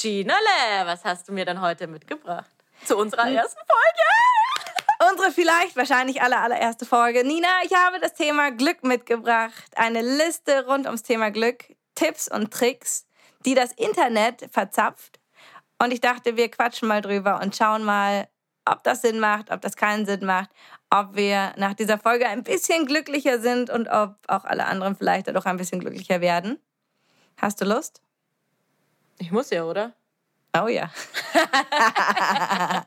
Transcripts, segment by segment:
Ginale, was hast du mir denn heute mitgebracht? Zu unserer ersten Folge? Unsere vielleicht, wahrscheinlich aller, allererste Folge. Nina, ich habe das Thema Glück mitgebracht. Eine Liste rund ums Thema Glück. Tipps und Tricks, die das Internet verzapft. Und ich dachte, wir quatschen mal drüber und schauen mal, ob das Sinn macht, ob das keinen Sinn macht, ob wir nach dieser Folge ein bisschen glücklicher sind und ob auch alle anderen vielleicht dadurch ein bisschen glücklicher werden. Hast du Lust? Ich muss ja, oder? Oh ja.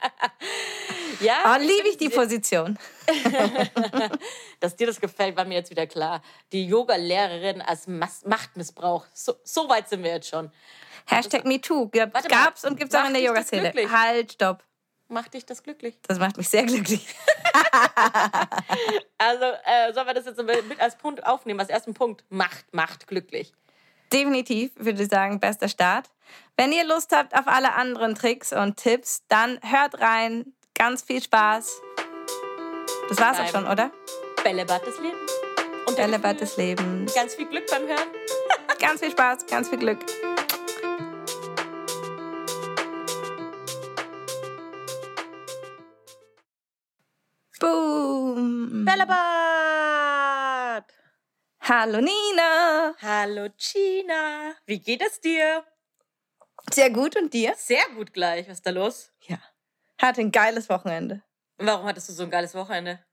Ja. Oh, liebe ich die Position. Dass dir das gefällt, war mir jetzt wieder klar. Die Yoga-Lehrerin als Machtmissbrauch. So, so weit sind wir jetzt schon. Hashtag MeToo. Gab, gab's und gibt's auch in der Yoga-Szene. Halt, stopp. Macht dich das glücklich? Das macht mich sehr glücklich. Also, äh, sollen wir das jetzt mit als Punkt aufnehmen, als ersten Punkt? Macht, macht glücklich. Definitiv, würde ich sagen, bester Start. Wenn ihr Lust habt auf alle anderen Tricks und Tipps, dann hört rein. Ganz viel Spaß. Das war's auch schon, oder? Bällebad des Lebens. Und Bällebad des Lebens. Ganz viel Glück beim Hören. Ganz viel Spaß, ganz viel Glück. Boom. Bällebad! Hallo Nina. Hallo Gina. Wie geht es dir? Sehr gut und dir? Sehr gut gleich. Was ist da los? Ja. Hatte ein geiles Wochenende. Warum hattest du so ein geiles Wochenende?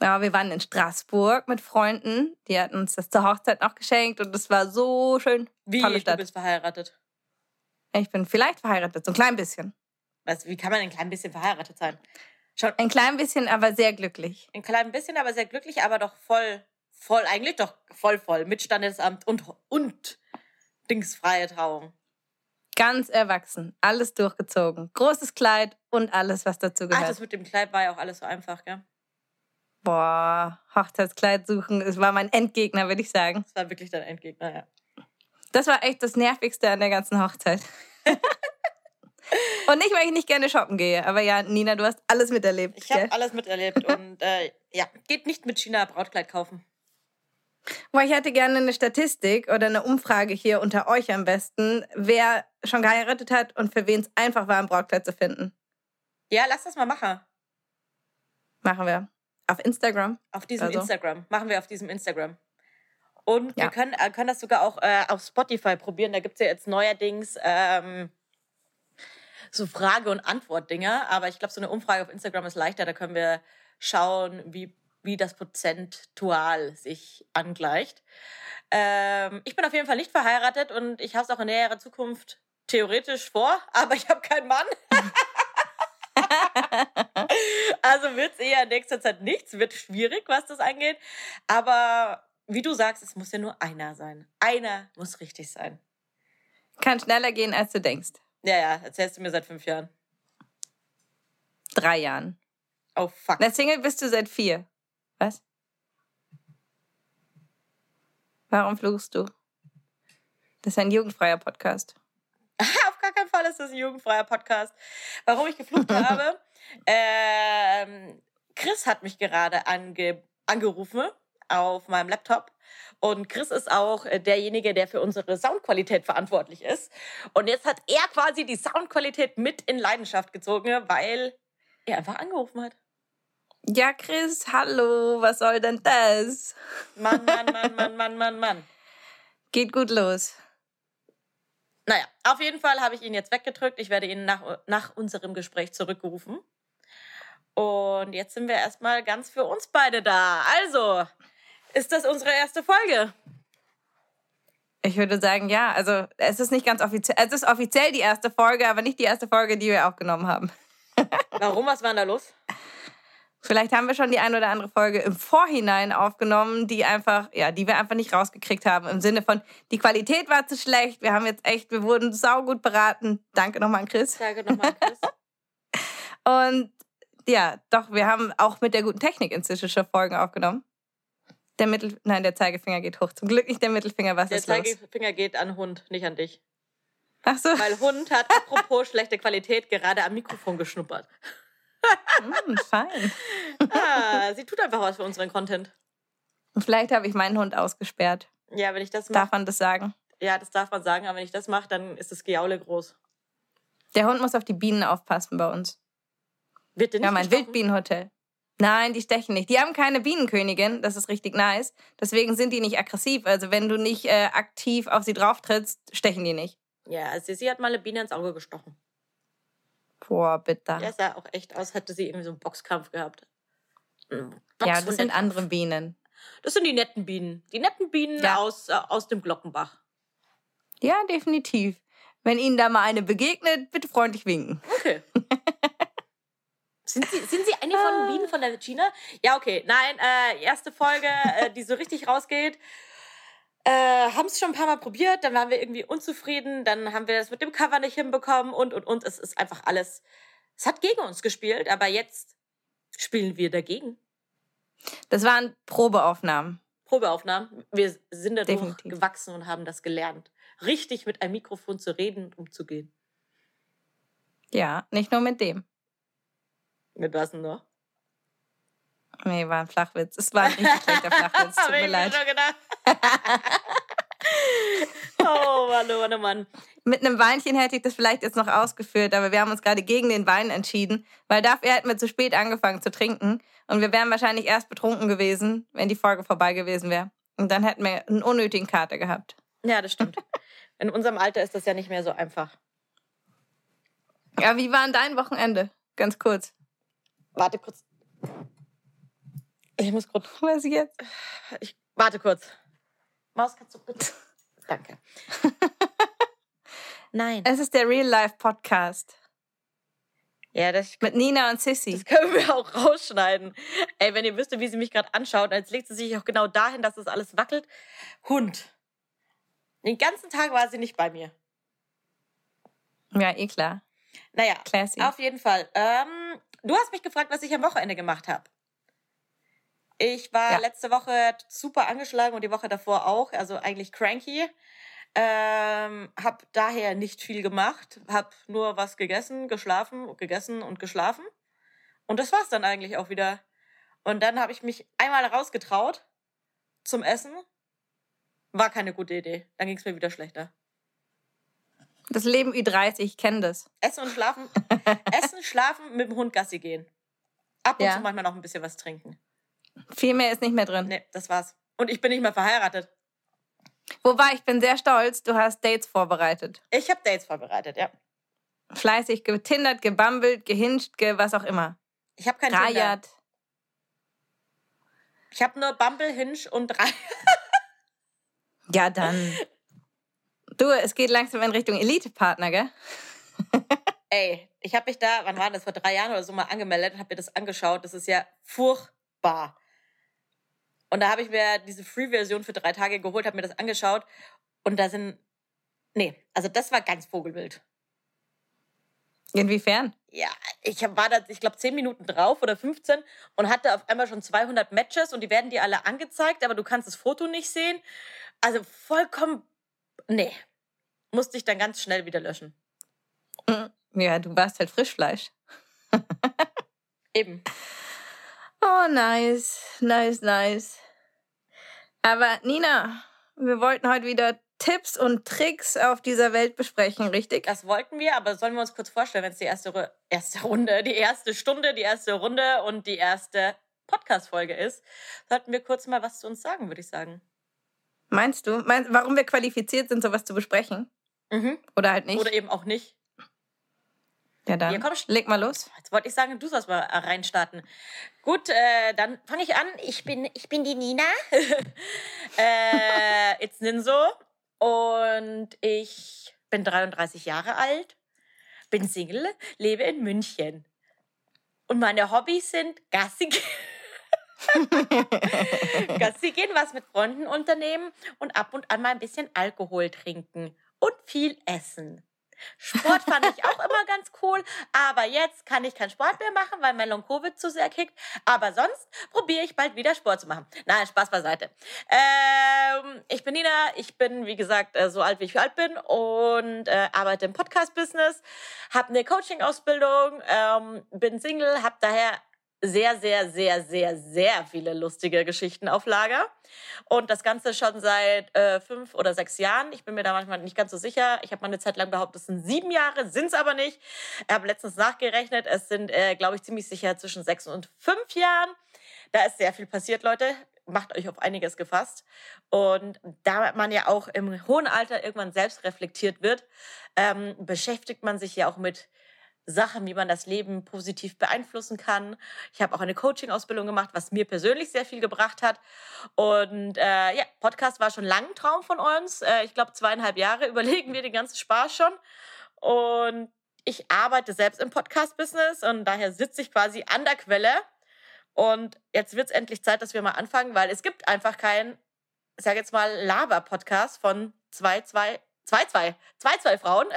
Ja, wir waren in Straßburg mit Freunden. Die hatten uns das zur Hochzeit noch geschenkt und es war so schön. Wie? Tolle Du Stadt. bist verheiratet. Ich bin vielleicht verheiratet, so ein klein bisschen. Was, wie kann man ein klein bisschen verheiratet sein? Schon Ein klein bisschen, aber sehr glücklich. ein klein bisschen, aber sehr glücklich, aber doch voll, voll, eigentlich doch voll, voll. Mit Standesamt und, und dingsfreie Trauung. Ganz erwachsen, alles durchgezogen. Großes Kleid und alles, was dazu Ach, gehört. das mit dem Kleid war ja auch alles so einfach, gell? Boah, Hochzeitskleid suchen, es war mein Endgegner, würde ich sagen. Das war wirklich dein Endgegner, ja. Das war echt das Nervigste an der ganzen Hochzeit. und nicht, weil ich nicht gerne shoppen gehe. Aber ja, Nina, du hast alles miterlebt. Ich habe alles miterlebt und äh, ja, geht nicht mit China Brautkleid kaufen. Ich hätte gerne eine Statistik oder eine Umfrage hier unter euch am besten, wer schon geheiratet hat und für wen es einfach war, ein Brautkleid zu finden. Ja, lass das mal machen. Machen wir. Auf Instagram. Auf diesem Also. Instagram. Machen wir auf diesem Instagram. Und wir Ja. können, äh, können das sogar auch äh, auf Spotify probieren. Da gibt es ja jetzt neuerdings ähm, so Frage- und Antwort-Dinger. Aber ich glaube, so eine Umfrage auf Instagram ist leichter. Da können wir schauen, wie, wie das prozentual sich angleicht. Ähm, ich bin auf jeden Fall nicht verheiratet und ich habe es auch in näherer Zukunft theoretisch vor, aber ich habe keinen Mann. also wird es eher in nächster Zeit nichts, wird schwierig, was das angeht. Aber wie du sagst, es muss ja nur einer sein. Einer muss richtig sein. Kann schneller gehen, als du denkst. Ja, ja, erzählst du mir seit fünf Jahren. Drei Jahren. Oh, fuck. Na, Single bist du seit vier. Was? Warum fluchst du? Das ist ein jugendfreier Podcast. Auf gar keinen Fall ist das ein jugendfreier Podcast. Warum ich geflucht habe? Ähm, Chris hat mich gerade ange angerufen auf meinem Laptop. Und Chris ist auch äh, derjenige, der für unsere Soundqualität verantwortlich ist. Und jetzt hat er quasi die Soundqualität mit in Leidenschaft gezogen, weil er einfach angerufen hat. Ja, Chris, hallo, was soll denn das? Mann, Mann, Mann, Mann, Mann, Mann, Mann. Geht gut los. Naja, auf jeden Fall habe ich ihn jetzt weggedrückt. Ich werde ihn nach, nach unserem Gespräch zurückgerufen. Und jetzt sind wir erstmal ganz für uns beide da. Also, ist das unsere erste Folge? Ich würde sagen, ja. Also, es ist nicht ganz offiziell. Es ist offiziell die erste Folge, aber nicht die erste Folge, die wir aufgenommen haben. Warum? Was war denn da los? Vielleicht haben wir schon die ein oder andere Folge im Vorhinein aufgenommen, die einfach, ja, die wir einfach nicht rausgekriegt haben. Im Sinne von, die Qualität war zu schlecht. Wir haben jetzt echt, wir wurden saugut beraten. Danke nochmal an Chris. Danke nochmal an Chris. Und ja, doch, wir haben auch mit der guten Technik inzwischen schon Folgen aufgenommen. Der Mittel, nein, der Zeigefinger geht hoch. Zum Glück nicht der Mittelfinger, was Der ist los? Zeigefinger geht an Hund, nicht an dich. Ach so, Weil Hund hat, apropos schlechte Qualität, gerade am Mikrofon geschnuppert. Hm, fein. Ah, sie tut einfach was für unseren Content. Vielleicht habe ich meinen Hund ausgesperrt. Ja, wenn ich das Darf mache, man das sagen? ja, das darf man sagen, aber wenn ich das mache, dann ist das Gejaule groß. Der Hund muss auf die Bienen aufpassen bei uns. Wird Wir nicht haben ein gestochen? Wildbienenhotel. Nein, die stechen nicht. Die haben keine Bienenkönigin. Das ist richtig nice. Deswegen sind die nicht aggressiv. Also wenn du nicht äh, aktiv auf sie drauf trittst, stechen die nicht. Ja, Sissi hat mal eine Biene ins Auge gestochen. Boah, bitte. Der sah auch echt aus, hätte sie irgendwie so einen Boxkampf gehabt. Ein ja, das sind andere Bienen. Das sind die netten Bienen. Die netten Bienen Ja. aus, äh, aus dem Glockenbach. Ja, definitiv. Wenn Ihnen da mal eine begegnet, bitte freundlich winken. Okay. Sind Sie, sind Sie eine von den Bienen von der China? Ja, okay. Nein, äh, erste Folge, äh, die so richtig rausgeht. Äh, haben es schon ein paar Mal probiert, dann waren wir irgendwie unzufrieden, dann haben wir das mit dem Cover nicht hinbekommen und und und. Es ist einfach alles. Es hat gegen uns gespielt, aber jetzt spielen wir dagegen. Das waren Probeaufnahmen. Probeaufnahmen. Wir sind dadurch Definitiv. gewachsen und haben das gelernt, richtig mit einem Mikrofon zu reden und umzugehen. Ja, nicht nur mit dem. Mit was denn noch? Nee, war ein Flachwitz. Es war ein richtig schlechter Flachwitz. Tut mir leid. schon gedacht. Oh Mann, oh Mann, oh Mann. Mit einem Weinchen hätte ich das vielleicht jetzt noch ausgeführt, aber wir haben uns gerade gegen den Wein entschieden, weil dafür hätten wir zu spät angefangen zu trinken und wir wären wahrscheinlich erst betrunken gewesen, wenn die Folge vorbei gewesen wäre. Und dann hätten wir einen unnötigen Kater gehabt. Ja, das stimmt. In unserem Alter ist das ja nicht mehr so einfach. Ja, wie war denn dein Wochenende? Ganz kurz. Warte kurz. Ich muss kurz. Was jetzt? Ich, warte kurz. Maus, kannst du bitte. Danke. Nein. Es ist der Real Life Podcast Ja, das, mit Nina und Sissy. das können wir auch rausschneiden. Ey, wenn ihr wüsstet, wie sie mich gerade anschaut, jetzt legt sie sich auch genau dahin, dass das alles wackelt. Hund. Den ganzen Tag war sie nicht bei mir. Ja, eh klar. Naja, Classy. auf jeden Fall. Ähm, du hast mich gefragt, was ich am Wochenende gemacht habe. Ich war Ja. letzte Woche super angeschlagen und die Woche davor auch, also eigentlich cranky. Ähm, hab daher nicht viel gemacht, hab nur was gegessen, geschlafen, gegessen und geschlafen. Und das war's dann eigentlich auch wieder. Und dann habe ich mich einmal rausgetraut zum Essen. War keine gute Idee. Dann ging es mir wieder schlechter. Das Leben Ü30, ich kenne das. Essen und schlafen. Essen, schlafen, mit dem Hund Gassi gehen. Ab und Ja. zu manchmal noch ein bisschen was trinken. Viel mehr ist nicht mehr drin. Nee, das war's. Und ich bin nicht mehr verheiratet. Wobei, ich bin sehr stolz, du hast Dates vorbereitet. Ich habe Dates vorbereitet, ja. Fleißig getindert, gebummelt, gehinscht, ge was auch immer. Ich habe kein Tinder. Rajat. Ich habe nur Bumble, Hinge und drei. Ja, dann. Du, es geht langsam in Richtung Elite-Partner, gell? Ey, ich habe mich da, wann war das, vor drei Jahren oder so mal angemeldet und habe mir das angeschaut. Das ist ja furchtbar. Und da habe ich mir diese Free-Version für drei Tage geholt, habe mir das angeschaut. Und da sind, nee, also das war ganz Vogelwild. Inwiefern? Ja, ich war da, ich glaube, 10 Minuten drauf oder 15 und hatte auf einmal schon 200 Matches und die werden dir alle angezeigt, aber du kannst das Foto nicht sehen. Also vollkommen, nee, musste ich dann ganz schnell wieder löschen. Ja, du warst halt Frischfleisch. Eben. Oh, nice. Nice, nice. Aber Nina, wir wollten heute wieder Tipps und Tricks auf dieser Welt besprechen, richtig? Das wollten wir, aber sollen wir uns kurz vorstellen, wenn es die erste, Ru- erste Runde, die erste Stunde, die erste Runde und die erste Podcast-Folge ist, sollten wir kurz mal was zu uns sagen, würde ich sagen. Meinst du? Meinst, warum wir qualifiziert sind, sowas zu besprechen? Mhm. Oder halt nicht? Oder eben auch nicht. ja, dann. Ja, komm, leg mal los. Jetzt wollte ich sagen, du sollst mal reinstarten. Gut, äh, dann fange ich an. Ich bin, ich bin die Nina. äh, it's Ninso. Und ich bin 33 Jahre alt, bin Single, lebe in München. Und meine Hobbys sind Gassi. Gassi gehen, was mit Freunden unternehmen und ab und an mal ein bisschen Alkohol trinken und viel essen. Sport fand ich auch immer ganz cool, aber jetzt kann ich keinen Sport mehr machen, weil mein Long-Covid zu sehr kickt. Aber sonst probiere ich bald wieder Sport zu machen. Nein, Spaß beiseite. Ähm, ich bin Nina, ich bin, wie gesagt, äh, so alt, wie ich alt bin und äh, arbeite im Podcast-Business, habe eine Coaching-Ausbildung, ähm, bin Single, habe daher sehr, sehr, sehr, sehr, sehr viele lustige Geschichten auf Lager. Und das Ganze schon seit äh, fünf oder sechs Jahren. Ich bin mir da manchmal nicht ganz so sicher. Ich habe mal eine Zeit lang behauptet, es sind sieben Jahre, sind es aber nicht. Ich habe letztens nachgerechnet, es sind, äh, glaube ich, ziemlich sicher zwischen sechs und fünf Jahren. Da ist sehr viel passiert, Leute. Macht euch auf einiges gefasst. Und da man ja auch im hohen Alter irgendwann selbst reflektiert wird, ähm, beschäftigt man sich ja auch mit Sachen, wie man das Leben positiv beeinflussen kann. Ich habe auch eine Coaching-Ausbildung gemacht, was mir persönlich sehr viel gebracht hat. Und äh, ja, Podcast war schon lang ein Traum von uns. Äh, ich glaube, zweieinhalb Jahre überlegen wir den ganzen Spaß schon. Und ich arbeite selbst im Podcast-Business und daher sitze ich quasi an der Quelle. Und jetzt wird es endlich Zeit, dass wir mal anfangen, weil es gibt einfach keinen, ich sage jetzt mal, Laber-Podcast von zwei, zwei, zwei, zwei, zwei, zwei Frauen.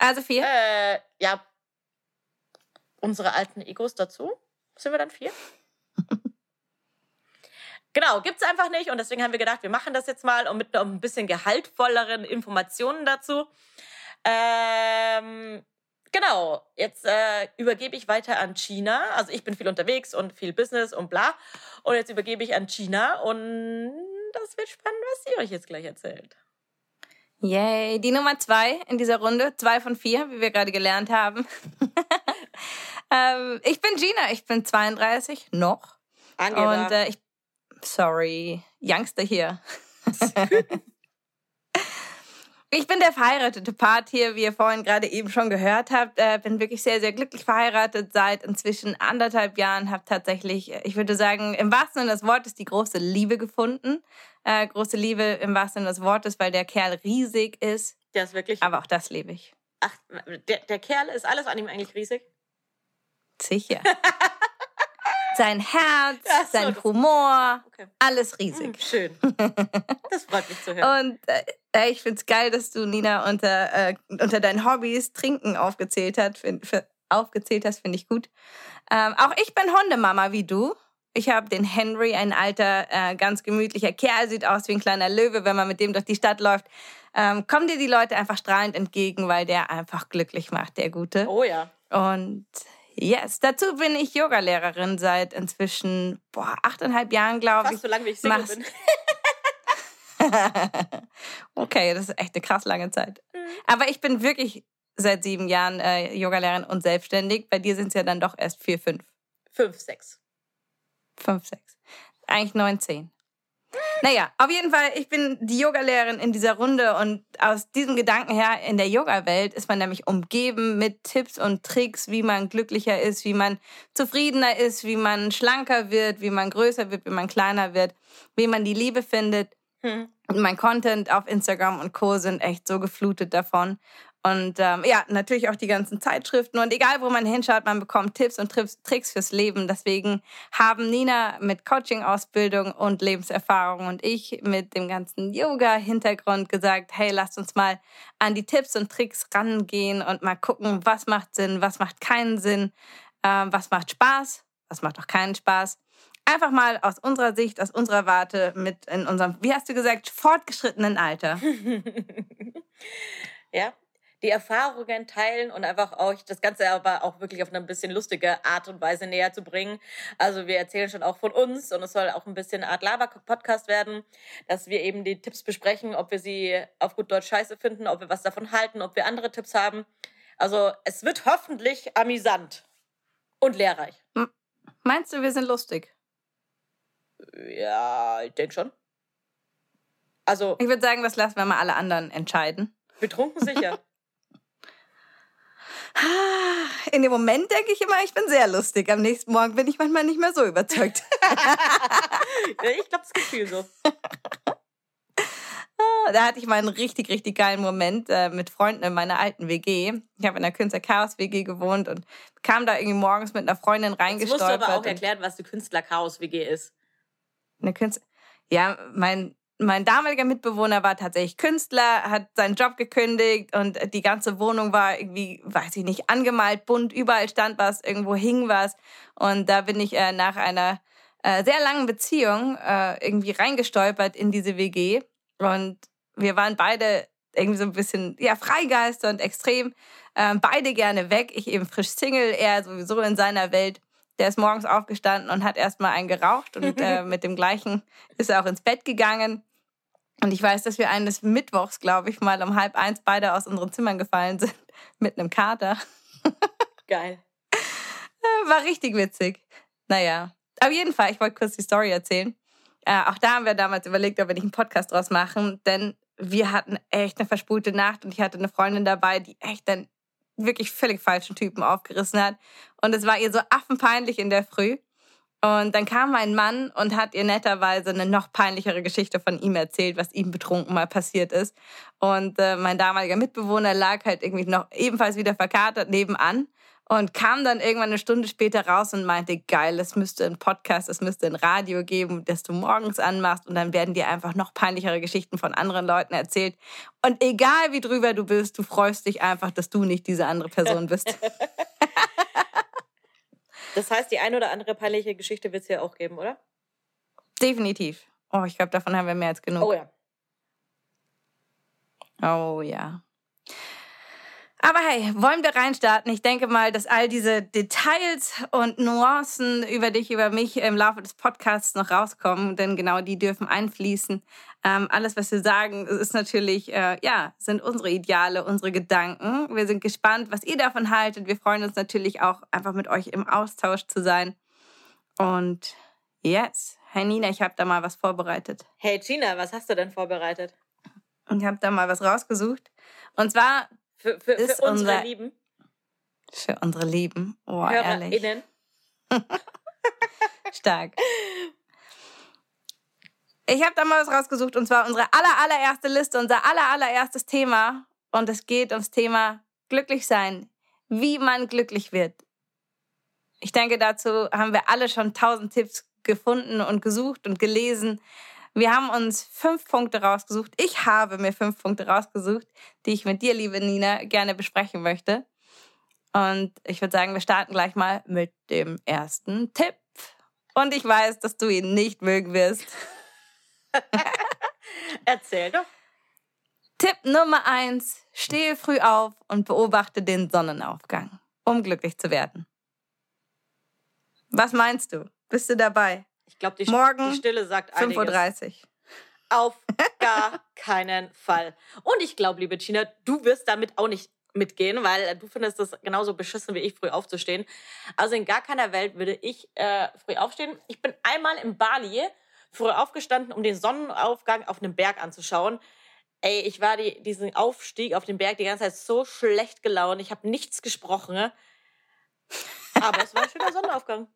Also vier? Äh, ja. Unsere alten Egos dazu. Sind wir dann vier? genau, gibt's einfach nicht. Und deswegen haben wir gedacht, wir machen das jetzt mal und mit noch ein bisschen gehaltvolleren Informationen dazu. Ähm, genau, jetzt äh, übergebe ich weiter an China. Also ich bin viel unterwegs und viel Business und bla. Und jetzt übergebe ich an China und das wird spannend, was sie euch jetzt gleich erzählt. Yay, die Nummer zwei in dieser Runde, zwei von vier, wie wir gerade gelernt haben. ähm, ich bin Gina, ich bin 32, noch. Angela. Und äh, ich, sorry, Youngster hier. Ich bin der verheiratete Part hier, wie ihr vorhin gerade eben schon gehört habt. Äh, bin wirklich sehr, sehr glücklich verheiratet seit inzwischen anderthalb Jahren. Habe tatsächlich, ich würde sagen, im wahrsten Sinne des Wortes die große Liebe gefunden. Äh, große Liebe im wahrsten Sinne des Wortes, weil der Kerl riesig ist. Der ist wirklich. Aber auch das liebe ich. Ach, der, der Kerl ist alles an ihm eigentlich riesig. Sicher. sein Herz, so, sein Humor, Okay. alles Hm, riesig. schön. Das freut mich zu hören. Und äh, ich finde es geil, dass du, Nina, unter, äh, unter deinen Hobbys Trinken aufgezählt, hat, find, für, aufgezählt hast, finde ich gut. Ähm, auch ich bin Hundemama wie du. Ich habe den Henry, ein alter, äh, ganz gemütlicher Kerl, sieht aus wie ein kleiner Löwe, wenn man mit dem durch die Stadt läuft. Ähm, kommen dir die Leute einfach strahlend entgegen, weil der einfach glücklich macht, der Gute. oh ja. Und yes, dazu bin ich Yogalehrerin seit inzwischen boah, achteinhalb Jahren, glaube ich. Fast so lange, wie ich Single bin. okay, das ist echt eine krass lange Zeit. Mhm. Aber ich bin wirklich seit sieben Jahren äh, Yogalehrerin und selbstständig. Bei dir sind es ja dann doch erst vier, fünf, Fünf, sechs. fünf, sechs. Eigentlich neun, zehn. Naja, auf jeden Fall, ich bin die Yogalehrerin in dieser Runde und aus diesem Gedanken her in der Yoga-Welt ist man nämlich umgeben mit Tipps und Tricks, wie man glücklicher ist, wie man zufriedener ist, wie man schlanker wird, wie man größer wird, wie man kleiner wird, wie man die Liebe findet. Hm. Mein Content auf Instagram und Co. sind echt so geflutet davon. Und ähm, ja, natürlich auch die ganzen Zeitschriften. Und egal, wo man hinschaut, man bekommt Tipps und Tricks fürs Leben. Deswegen haben Nina mit Coaching-Ausbildung und Lebenserfahrung und ich mit dem ganzen Yoga-Hintergrund gesagt, hey, lasst uns mal an die Tipps und Tricks rangehen und mal gucken, was macht Sinn, was macht keinen Sinn, ähm, was macht Spaß, was macht auch keinen Spaß. Einfach mal aus unserer Sicht, aus unserer Warte mit in unserem, wie hast du gesagt, fortgeschrittenen Alter. ja, die Erfahrungen teilen und einfach euch das Ganze aber auch wirklich auf eine ein bisschen lustige Art und Weise näher zu bringen. Also wir erzählen schon auch von uns und es soll auch ein bisschen eine Art Laber-Podcast werden, dass wir eben die Tipps besprechen, ob wir sie auf gut Deutsch scheiße finden, ob wir was davon halten, ob wir andere Tipps haben. Also es wird hoffentlich amüsant und lehrreich. Meinst du, wir sind lustig? Ja, ich denke schon. Also Ich würde sagen, das lassen wir mal alle anderen entscheiden. betrunken sicher. In dem Moment denke ich immer, ich bin sehr lustig. Am nächsten Morgen bin ich manchmal nicht mehr so überzeugt. ich glaube, das Gefühl so. da hatte ich mal einen richtig, richtig geilen Moment äh, mit Freunden in meiner alten WG. Ich habe in der Künstler Chaos WG gewohnt und kam da irgendwie morgens mit einer Freundin reingestolpert. Jetzt musst du aber auch erklären, was die Künstler Chaos WG ist. Eine Künstler. Ja, mein mein damaliger Mitbewohner war tatsächlich Künstler, hat seinen Job gekündigt und die ganze Wohnung war irgendwie, weiß ich nicht, angemalt, bunt, überall stand was, irgendwo hing was. Und da bin ich äh, nach einer äh, sehr langen Beziehung äh, irgendwie reingestolpert in diese WG. Und wir waren beide irgendwie so ein bisschen, ja, Freigeister und extrem. Ähm, beide gerne weg. Ich eben frisch Single, er sowieso in seiner Welt. Der ist morgens aufgestanden und hat erstmal einen geraucht und äh, mit dem gleichen ist er auch ins Bett gegangen. Und ich weiß, dass wir eines Mittwochs, glaube ich, mal um halb eins beide aus unseren Zimmern gefallen sind mit einem Kater. Geil. War richtig witzig. Naja, auf jeden Fall, ich wollte kurz die Story erzählen. Äh, auch da haben wir damals überlegt, ob wir nicht einen Podcast draus machen, denn wir hatten echt eine verspulte Nacht und ich hatte eine Freundin dabei, die echt einen wirklich völlig falschen Typen aufgerissen hat. Und es war ihr so affenpeinlich in der Früh. Und dann kam ein Mann und hat ihr netterweise eine noch peinlichere Geschichte von ihm erzählt, was ihm betrunken mal passiert ist. Und äh, mein damaliger Mitbewohner lag halt irgendwie noch ebenfalls wieder verkatert nebenan und kam dann irgendwann eine Stunde später raus und meinte, geil, es müsste ein Podcast, es müsste ein Radio geben, das du morgens anmachst und dann werden dir einfach noch peinlichere Geschichten von anderen Leuten erzählt. Und egal wie drüber du bist, du freust dich einfach, dass du nicht diese andere Person bist. Das heißt, die eine oder andere peinliche Geschichte wird es ja auch geben, oder? Definitiv. Oh, ich glaube, davon haben wir mehr als genug. Oh ja. Oh ja. Aber hey, wollen wir reinstarten? Ich denke mal, dass all diese Details und Nuancen über dich, über mich im Laufe des Podcasts noch rauskommen, denn genau die dürfen einfließen. Ähm, alles, was wir sagen, ist natürlich, äh, ja, sind unsere Ideale, unsere Gedanken. Wir sind gespannt, was ihr davon haltet. Wir freuen uns natürlich auch, einfach mit euch im Austausch zu sein. Und yes, hey Nina, ich habe da mal was vorbereitet. Hey Gina, was hast du denn vorbereitet? Ich habe da mal was rausgesucht. Und zwar für, für, für unsere unser, Lieben. Für unsere Lieben. Oh, ehrlich. Stark. Ich habe da mal was rausgesucht und zwar unsere aller, allererste Liste, unser aller, allererstes Thema. Und es geht ums Thema glücklich sein. Wie man glücklich wird. Ich denke, dazu haben wir alle schon tausend Tipps gefunden und gesucht und gelesen. Wir haben uns fünf Punkte rausgesucht. Ich habe mir fünf Punkte rausgesucht, die ich mit dir, liebe Nina, gerne besprechen möchte. Und ich würde sagen, wir starten gleich mal mit dem ersten Tipp. Und ich weiß, dass du ihn nicht mögen wirst. Erzähl doch. Tipp Nummer eins: Stehe früh auf und beobachte den Sonnenaufgang, um glücklich zu werden. Was meinst du? Bist du dabei? Ich glaube, die, Morgen, die Stille sagt 5.30 Uhr. Auf gar keinen Fall. Und ich glaube, liebe Gina, du wirst damit auch nicht mitgehen, weil du findest das genauso beschissen wie ich, früh aufzustehen. Also in gar keiner Welt würde ich äh, früh aufstehen. Ich bin einmal in Bali früh aufgestanden, um den Sonnenaufgang auf einem Berg anzuschauen. Ey, ich war die, diesen Aufstieg auf den Berg die ganze Zeit so schlecht gelaunt. Ich habe nichts gesprochen. Ne? Aber es war ein schöner Sonnenaufgang.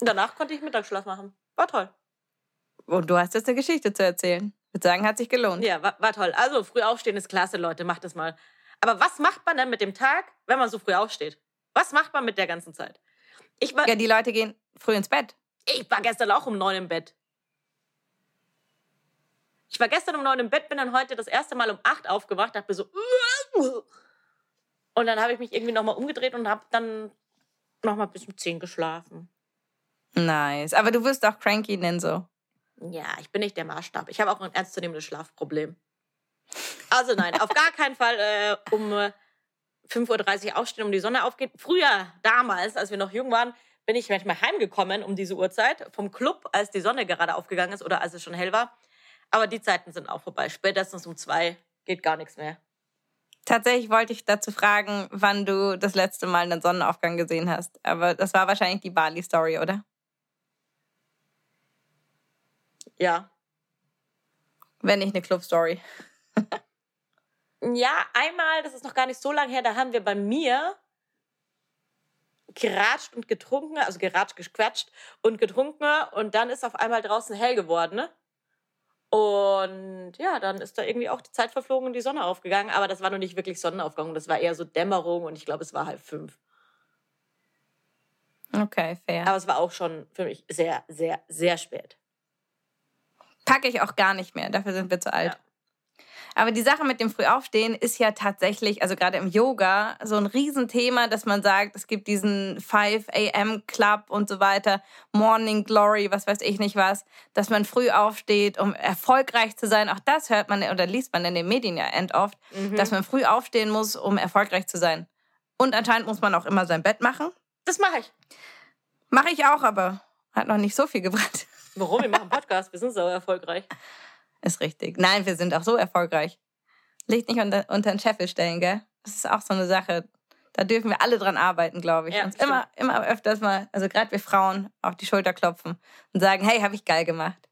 Danach konnte ich Mittagsschlaf machen. War toll. Und du hast jetzt eine Geschichte zu erzählen. Ich würde sagen, hat sich gelohnt. Ja, war, war toll. Also, früh aufstehen ist klasse, Leute. Macht es mal. Aber was macht man denn mit dem Tag, wenn man so früh aufsteht? Was macht man mit der ganzen Zeit? Ich war, ja, die Leute gehen früh ins Bett. Ich war gestern auch um neun im Bett. Ich war gestern um neun im Bett, bin dann heute das erste Mal um acht aufgewacht, dachte mir so. Und dann habe ich mich irgendwie nochmal umgedreht und habe dann nochmal bis um zehn geschlafen. Nice. Aber du wirst auch cranky nennen so. Ja, ich bin nicht der Maßstab. Ich habe auch ein ernstzunehmendes Schlafproblem. Also nein, auf gar keinen Fall äh, um 5.30 Uhr aufstehen, um die Sonne aufgeht. Früher, damals, als wir noch jung waren, bin ich manchmal heimgekommen um diese Uhrzeit vom Club, als die Sonne gerade aufgegangen ist oder als es schon hell war. Aber die Zeiten sind auch vorbei. Spätestens um zwei geht gar nichts mehr. Tatsächlich wollte ich dazu fragen, wann du das letzte Mal einen Sonnenaufgang gesehen hast. Aber das war wahrscheinlich die Bali-Story, oder? Ja. Wenn nicht eine Club-Story. ja, einmal, das ist noch gar nicht so lange her, da haben wir bei mir geratscht und getrunken, also geratscht, gequatscht und getrunken und dann ist auf einmal draußen hell geworden. Und ja, dann ist da irgendwie auch die Zeit verflogen und die Sonne aufgegangen. Aber das war noch nicht wirklich Sonnenaufgang, das war eher so Dämmerung und ich glaube, es war halb fünf. Okay, fair. Aber es war auch schon für mich sehr, sehr, sehr spät. Packe ich auch gar nicht mehr, dafür sind wir zu alt. Ja. Aber die Sache mit dem Frühaufstehen ist ja tatsächlich, also gerade im Yoga, so ein Riesenthema, dass man sagt, es gibt diesen 5 a.m. Club und so weiter, Morning Glory, was weiß ich nicht was, dass man früh aufsteht, um erfolgreich zu sein. Auch das hört man oder liest man in den Medien ja end oft, mhm. dass man früh aufstehen muss, um erfolgreich zu sein. Und anscheinend muss man auch immer sein Bett machen. Das mache ich. Mache ich auch, aber hat noch nicht so viel gebracht. Warum? Wir machen Podcast, wir sind so erfolgreich. Ist richtig. Nein, wir sind auch so erfolgreich. Licht nicht unter, unter den Scheffel stellen, gell? Das ist auch so eine Sache. Da dürfen wir alle dran arbeiten, glaube ich. Ja, Uns immer, immer öfters mal, also gerade wir Frauen, auf die Schulter klopfen und sagen, hey, habe ich geil gemacht.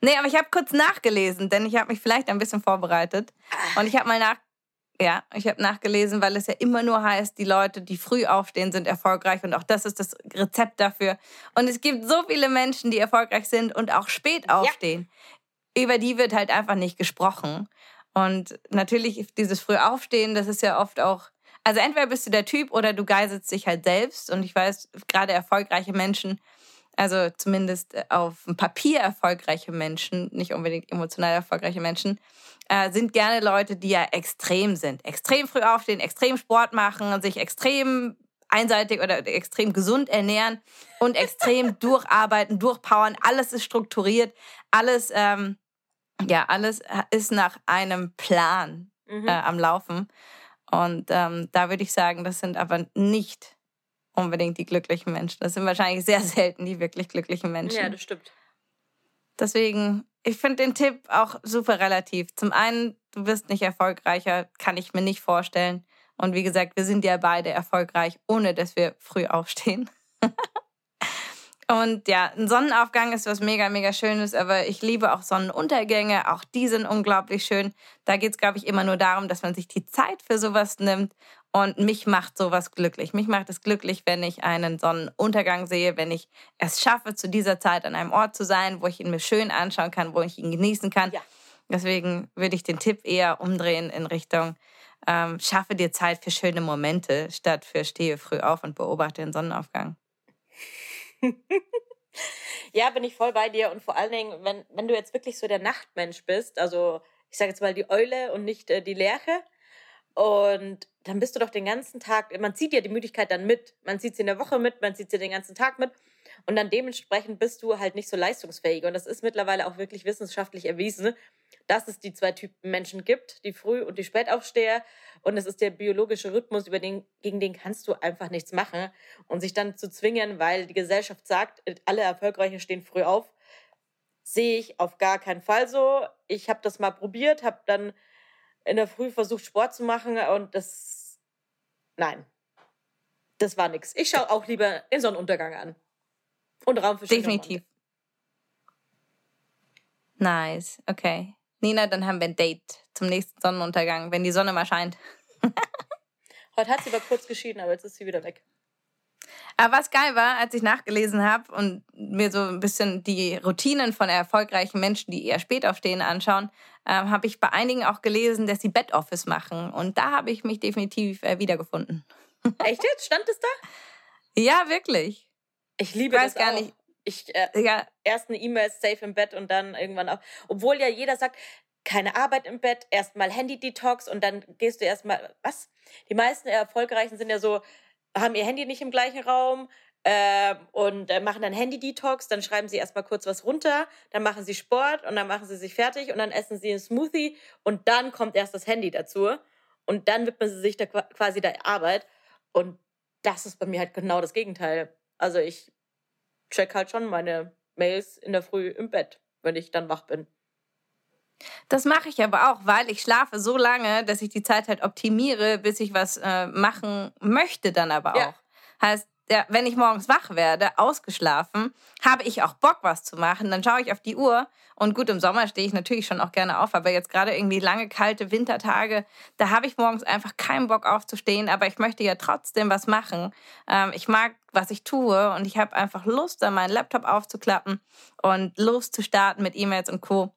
Nee, aber ich habe kurz nachgelesen, denn ich habe mich vielleicht ein bisschen vorbereitet. Und ich habe mal nach, ja, ich habe nachgelesen, weil es ja immer nur heißt, die Leute, die früh aufstehen, sind erfolgreich und auch das ist das Rezept dafür. Und es gibt so viele Menschen, die erfolgreich sind und auch spät aufstehen. Ja über die wird halt einfach nicht gesprochen. Und natürlich dieses Frühaufstehen, das ist ja oft auch, also entweder bist du der Typ oder du geiselst dich halt selbst. Und ich weiß, gerade erfolgreiche Menschen, also zumindest auf dem Papier erfolgreiche Menschen, nicht unbedingt emotional erfolgreiche Menschen, äh, sind gerne Leute, die ja extrem sind. Extrem früh aufstehen, extrem Sport machen und sich extrem einseitig oder extrem gesund ernähren und extrem durcharbeiten, durchpowern. Alles ist strukturiert, alles ähm, ja, alles ist nach einem Plan mhm. äh, am Laufen. Und ähm, da würde ich sagen, das sind aber nicht unbedingt die glücklichen Menschen. Das sind wahrscheinlich sehr selten die wirklich glücklichen Menschen. Ja, das stimmt. Deswegen, ich finde den Tipp auch super relativ. Zum einen, du wirst nicht erfolgreicher, kann ich mir nicht vorstellen. Und wie gesagt, wir sind ja beide erfolgreich, ohne dass wir früh aufstehen. Und ja, ein Sonnenaufgang ist was mega, mega Schönes, aber ich liebe auch Sonnenuntergänge. Auch die sind unglaublich schön. Da geht es, glaube ich, immer nur darum, dass man sich die Zeit für sowas nimmt. Und mich macht sowas glücklich. Mich macht es glücklich, wenn ich einen Sonnenuntergang sehe, wenn ich es schaffe, zu dieser Zeit an einem Ort zu sein, wo ich ihn mir schön anschauen kann, wo ich ihn genießen kann. Ja. Deswegen würde ich den Tipp eher umdrehen in Richtung, ähm, schaffe dir Zeit für schöne Momente, statt für stehe früh auf und beobachte den Sonnenaufgang. ja, bin ich voll bei dir. Und vor allen Dingen, wenn, wenn du jetzt wirklich so der Nachtmensch bist, also ich sage jetzt mal die Eule und nicht äh, die Lerche, und dann bist du doch den ganzen Tag, man zieht ja die Müdigkeit dann mit. Man zieht sie in der Woche mit, man zieht sie den ganzen Tag mit. Und dann dementsprechend bist du halt nicht so leistungsfähig. Und das ist mittlerweile auch wirklich wissenschaftlich erwiesen, dass es die zwei Typen Menschen gibt, die Früh- und die Spätaufsteher. Und es ist der biologische Rhythmus, über den, gegen den kannst du einfach nichts machen. Und sich dann zu zwingen, weil die Gesellschaft sagt, alle Erfolgreiche stehen früh auf, sehe ich auf gar keinen Fall so. Ich habe das mal probiert, habe dann in der Früh versucht, Sport zu machen und das. Nein. Das war nichts. Ich schaue auch lieber den Sonnenuntergang an. Und Raum für Definitiv. Nice, okay. Nina, dann haben wir ein Date zum nächsten Sonnenuntergang, wenn die Sonne mal scheint. Heute hat sie aber kurz geschieden, aber jetzt ist sie wieder weg. Aber was geil war, als ich nachgelesen habe und mir so ein bisschen die Routinen von erfolgreichen Menschen, die eher spät aufstehen, anschauen, äh, habe ich bei einigen auch gelesen, dass sie Bed Office machen. Und da habe ich mich definitiv äh, wiedergefunden. Echt jetzt? Stand es da? Ja, wirklich. Ich liebe ich weiß das gar auch. nicht. Ich äh, ja. erst eine E-Mail safe im Bett und dann irgendwann auch. Obwohl ja jeder sagt, keine Arbeit im Bett, erstmal Handy-Detox und dann gehst du erstmal. Was? Die meisten Erfolgreichen sind ja so, haben ihr Handy nicht im gleichen Raum äh, und äh, machen dann Handy-Detox, dann schreiben sie erstmal kurz was runter, dann machen sie Sport und dann machen sie sich fertig und dann essen sie einen Smoothie und dann kommt erst das Handy dazu und dann widmen sie sich da quasi der Arbeit und das ist bei mir halt genau das Gegenteil. Also ich check halt schon meine Mails in der Früh im Bett, wenn ich dann wach bin. Das mache ich aber auch, weil ich schlafe so lange, dass ich die Zeit halt optimiere, bis ich was äh, machen möchte dann aber auch. Ja. Heißt, ja, wenn ich morgens wach werde, ausgeschlafen, habe ich auch Bock, was zu machen. Dann schaue ich auf die Uhr und gut, im Sommer stehe ich natürlich schon auch gerne auf, aber jetzt gerade irgendwie lange, kalte Wintertage, da habe ich morgens einfach keinen Bock aufzustehen, aber ich möchte ja trotzdem was machen. Ähm, ich mag, was ich tue und ich habe einfach Lust, dann meinen Laptop aufzuklappen und loszustarten mit E-Mails und Co.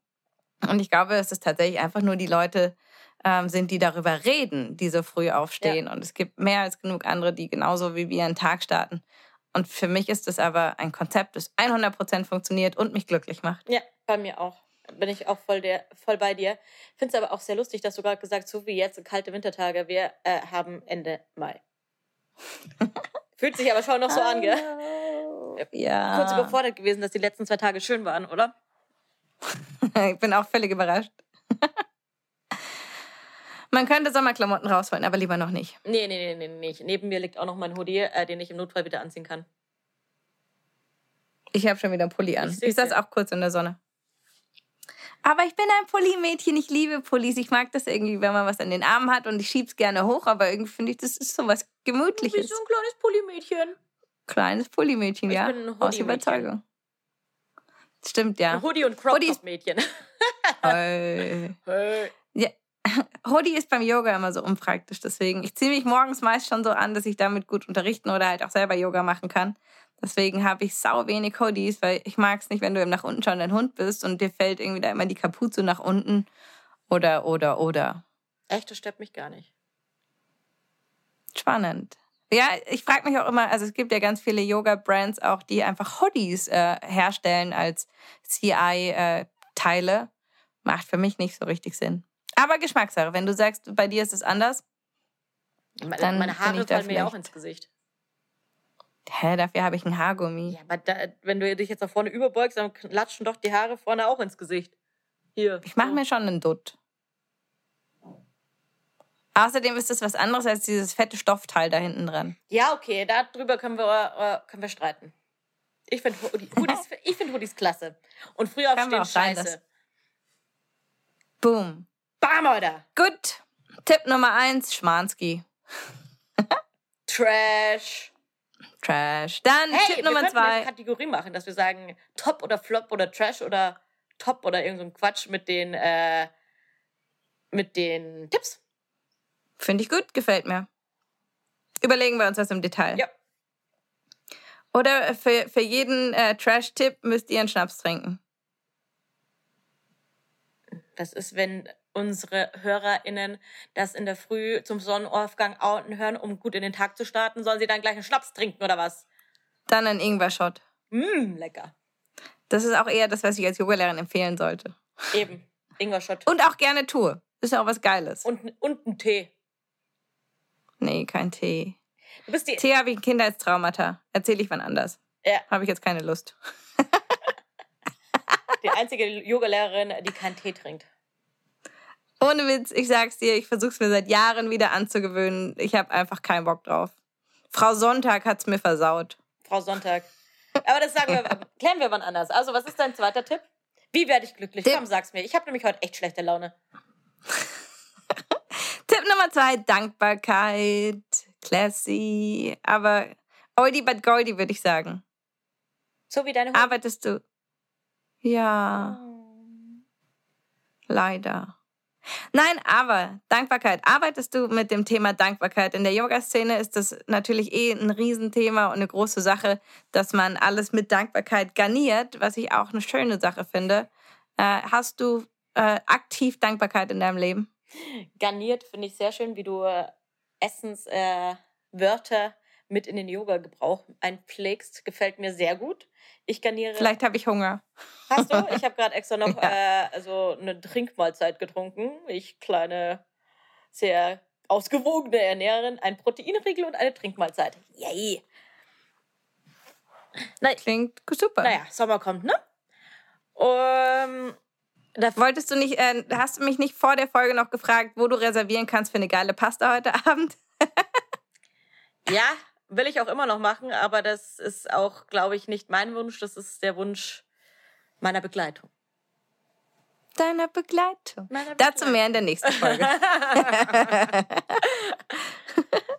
Und ich glaube, es tatsächlich einfach nur die Leute ähm, sind, die darüber reden, die so früh aufstehen. Und es gibt mehr als genug andere, die genauso wie wir einen Tag starten. Und für mich ist es aber ein Konzept, das 100% funktioniert und mich glücklich macht. Ja, bei mir auch. Bin ich auch voll, der, voll bei dir. Finde es aber auch sehr lustig, dass du gerade gesagt hast, so wie jetzt, kalte Wintertage, wir äh, haben Ende Mai. Fühlt sich aber schon noch so an, gell? Ja. Kurz überfordert gewesen, dass die letzten zwei Tage schön waren, oder? ich bin auch völlig überrascht. Man könnte Sommerklamotten rausholen, aber lieber noch nicht. Nee, nee, nee, nee, nicht. Neben mir liegt auch noch mein Hoodie, äh, den ich im Notfall wieder anziehen kann. Ich habe schon wieder einen Pulli an. Ich Ich, saß ja. auch kurz in der Sonne. Aber ich bin ein Pulli-Mädchen. Ich liebe Pullis. Ich mag das irgendwie, wenn man was an den Armen hat und ich schieb's gerne hoch. Aber irgendwie finde ich, das ist so was Du bist Gemütliches. so ein kleines Pulli-Mädchen. Kleines Pulli-Mädchen, ja. Aus. Überzeugung. Stimmt, ja. Hoodie und Crop Hoodies- Mädchen. Hey. ja. Hoodie ist beim Yoga immer so unpraktisch. Deswegen, ich ziehe mich morgens meist schon so an, dass ich damit gut unterrichten oder halt auch selber Yoga machen kann. Deswegen habe ich sau wenig Hoodies, weil ich mag es nicht, wenn du eben nach unten schon dein Hund bist und dir fällt irgendwie da immer die Kapuze nach unten. Oder, oder, oder. Echt, das stört mich gar nicht. Spannend. Ja, ich frage mich auch immer, also es gibt ja ganz viele Yoga-Brands auch, die einfach Hoodies äh, herstellen als CI-Teile. Macht für mich nicht so richtig Sinn. Aber Geschmackssache. Wenn du sagst, bei dir ist es anders, Meine, Dann meine Haare fallen mir ja auch ins Gesicht. hä, dafür habe ich ein Haargummi. Ja, aber da, wenn du dich jetzt nach vorne überbeugst, dann klatschen doch die Haare vorne auch ins Gesicht. Hier. Ich mache so. mir schon einen Dutt. Außerdem ist es was anderes als dieses fette Stoffteil da hinten dran. Ja, okay, darüber können wir, äh, können wir streiten. Ich finde Hoodie, Hoodies, ich find Hoodies klasse. Und früh aufstehen scheiße. dass- Boom. Bam, oder? Gut. Tipp Nummer eins, Schmanski. Trash. Trash. Dann Hey, Tipp wir Nummer könnten eine zwei. Kategorie machen, dass wir sagen Top oder Flop oder Trash oder Top oder irgend so Quatsch mit den, äh, mit den Tipps. Finde ich gut, gefällt mir. Überlegen wir uns das im Detail. Ja. Oder für, für jeden äh, Trash-Tipp müsst ihr einen Schnaps trinken. Das ist, wenn unsere HörerInnen das in der Früh zum Sonnenaufgang outen hören, um gut in den Tag zu starten, sollen sie dann gleich einen Schnaps trinken oder was? Dann ein Ingwer-Shot. Mmm, lecker. Das ist auch eher das, was ich als Yogalehrerin empfehlen sollte. Eben. Ingwer-Shot. Und auch gerne tue. Ist ja auch was Geiles. Und, und ein Tee. Nee, kein Tee. Du bist die. Tee habe ich ein Kindheitstraumata. Erzähle ich wann anders. Ja. Habe ich jetzt keine Lust. Die einzige Yogalehrerin, die keinen Tee trinkt. Ohne Witz, ich sag's dir, ich versuche es mir seit Jahren wieder anzugewöhnen. Ich habe einfach keinen Bock drauf. Frau Sonntag hat's mir versaut. Frau Sonntag. Aber das sagen wir, klären wir wann anders. Also, was ist dein zweiter Tipp? Wie werde ich glücklich? Tipp- Komm, sag's mir. Ich habe nämlich heute echt schlechte Laune. Tipp Nummer zwei, Dankbarkeit. Classy. Aber oldie but goldie, würde ich sagen. So wie deine Hunde. Arbeitest du? Ja, leider. Nein, aber Dankbarkeit. Arbeitest du mit dem Thema Dankbarkeit? In der Yoga-Szene ist das natürlich eh ein Riesenthema und eine große Sache, dass man alles mit Dankbarkeit garniert, was ich auch eine schöne Sache finde. Äh, hast du äh, aktiv Dankbarkeit in deinem Leben? Garniert finde ich sehr schön, wie du äh, Essenswörter äh, Wörter mit in den Yoga-Gebrauch einpflegst. Gefällt mir sehr gut. Ich garniere. Vielleicht habe ich Hunger. Hast du? Ich habe gerade extra noch Ja. äh, also eine Trinkmahlzeit getrunken. Ich kleine, sehr ausgewogene Ernährerin. Ein Proteinriegel und eine Trinkmahlzeit. Yay! Na, Klingt super. naja, Sommer kommt, ne? Um, da Wolltest du nicht, äh, hast du mich nicht vor der Folge noch gefragt, wo du reservieren kannst für eine geile Pasta heute Abend? Ja, will ich auch immer noch machen, aber das ist auch, glaube ich, nicht mein Wunsch. Das ist der Wunsch meiner Begleitung. Deiner Begleitung. Meiner Dazu mehr in der nächsten Folge.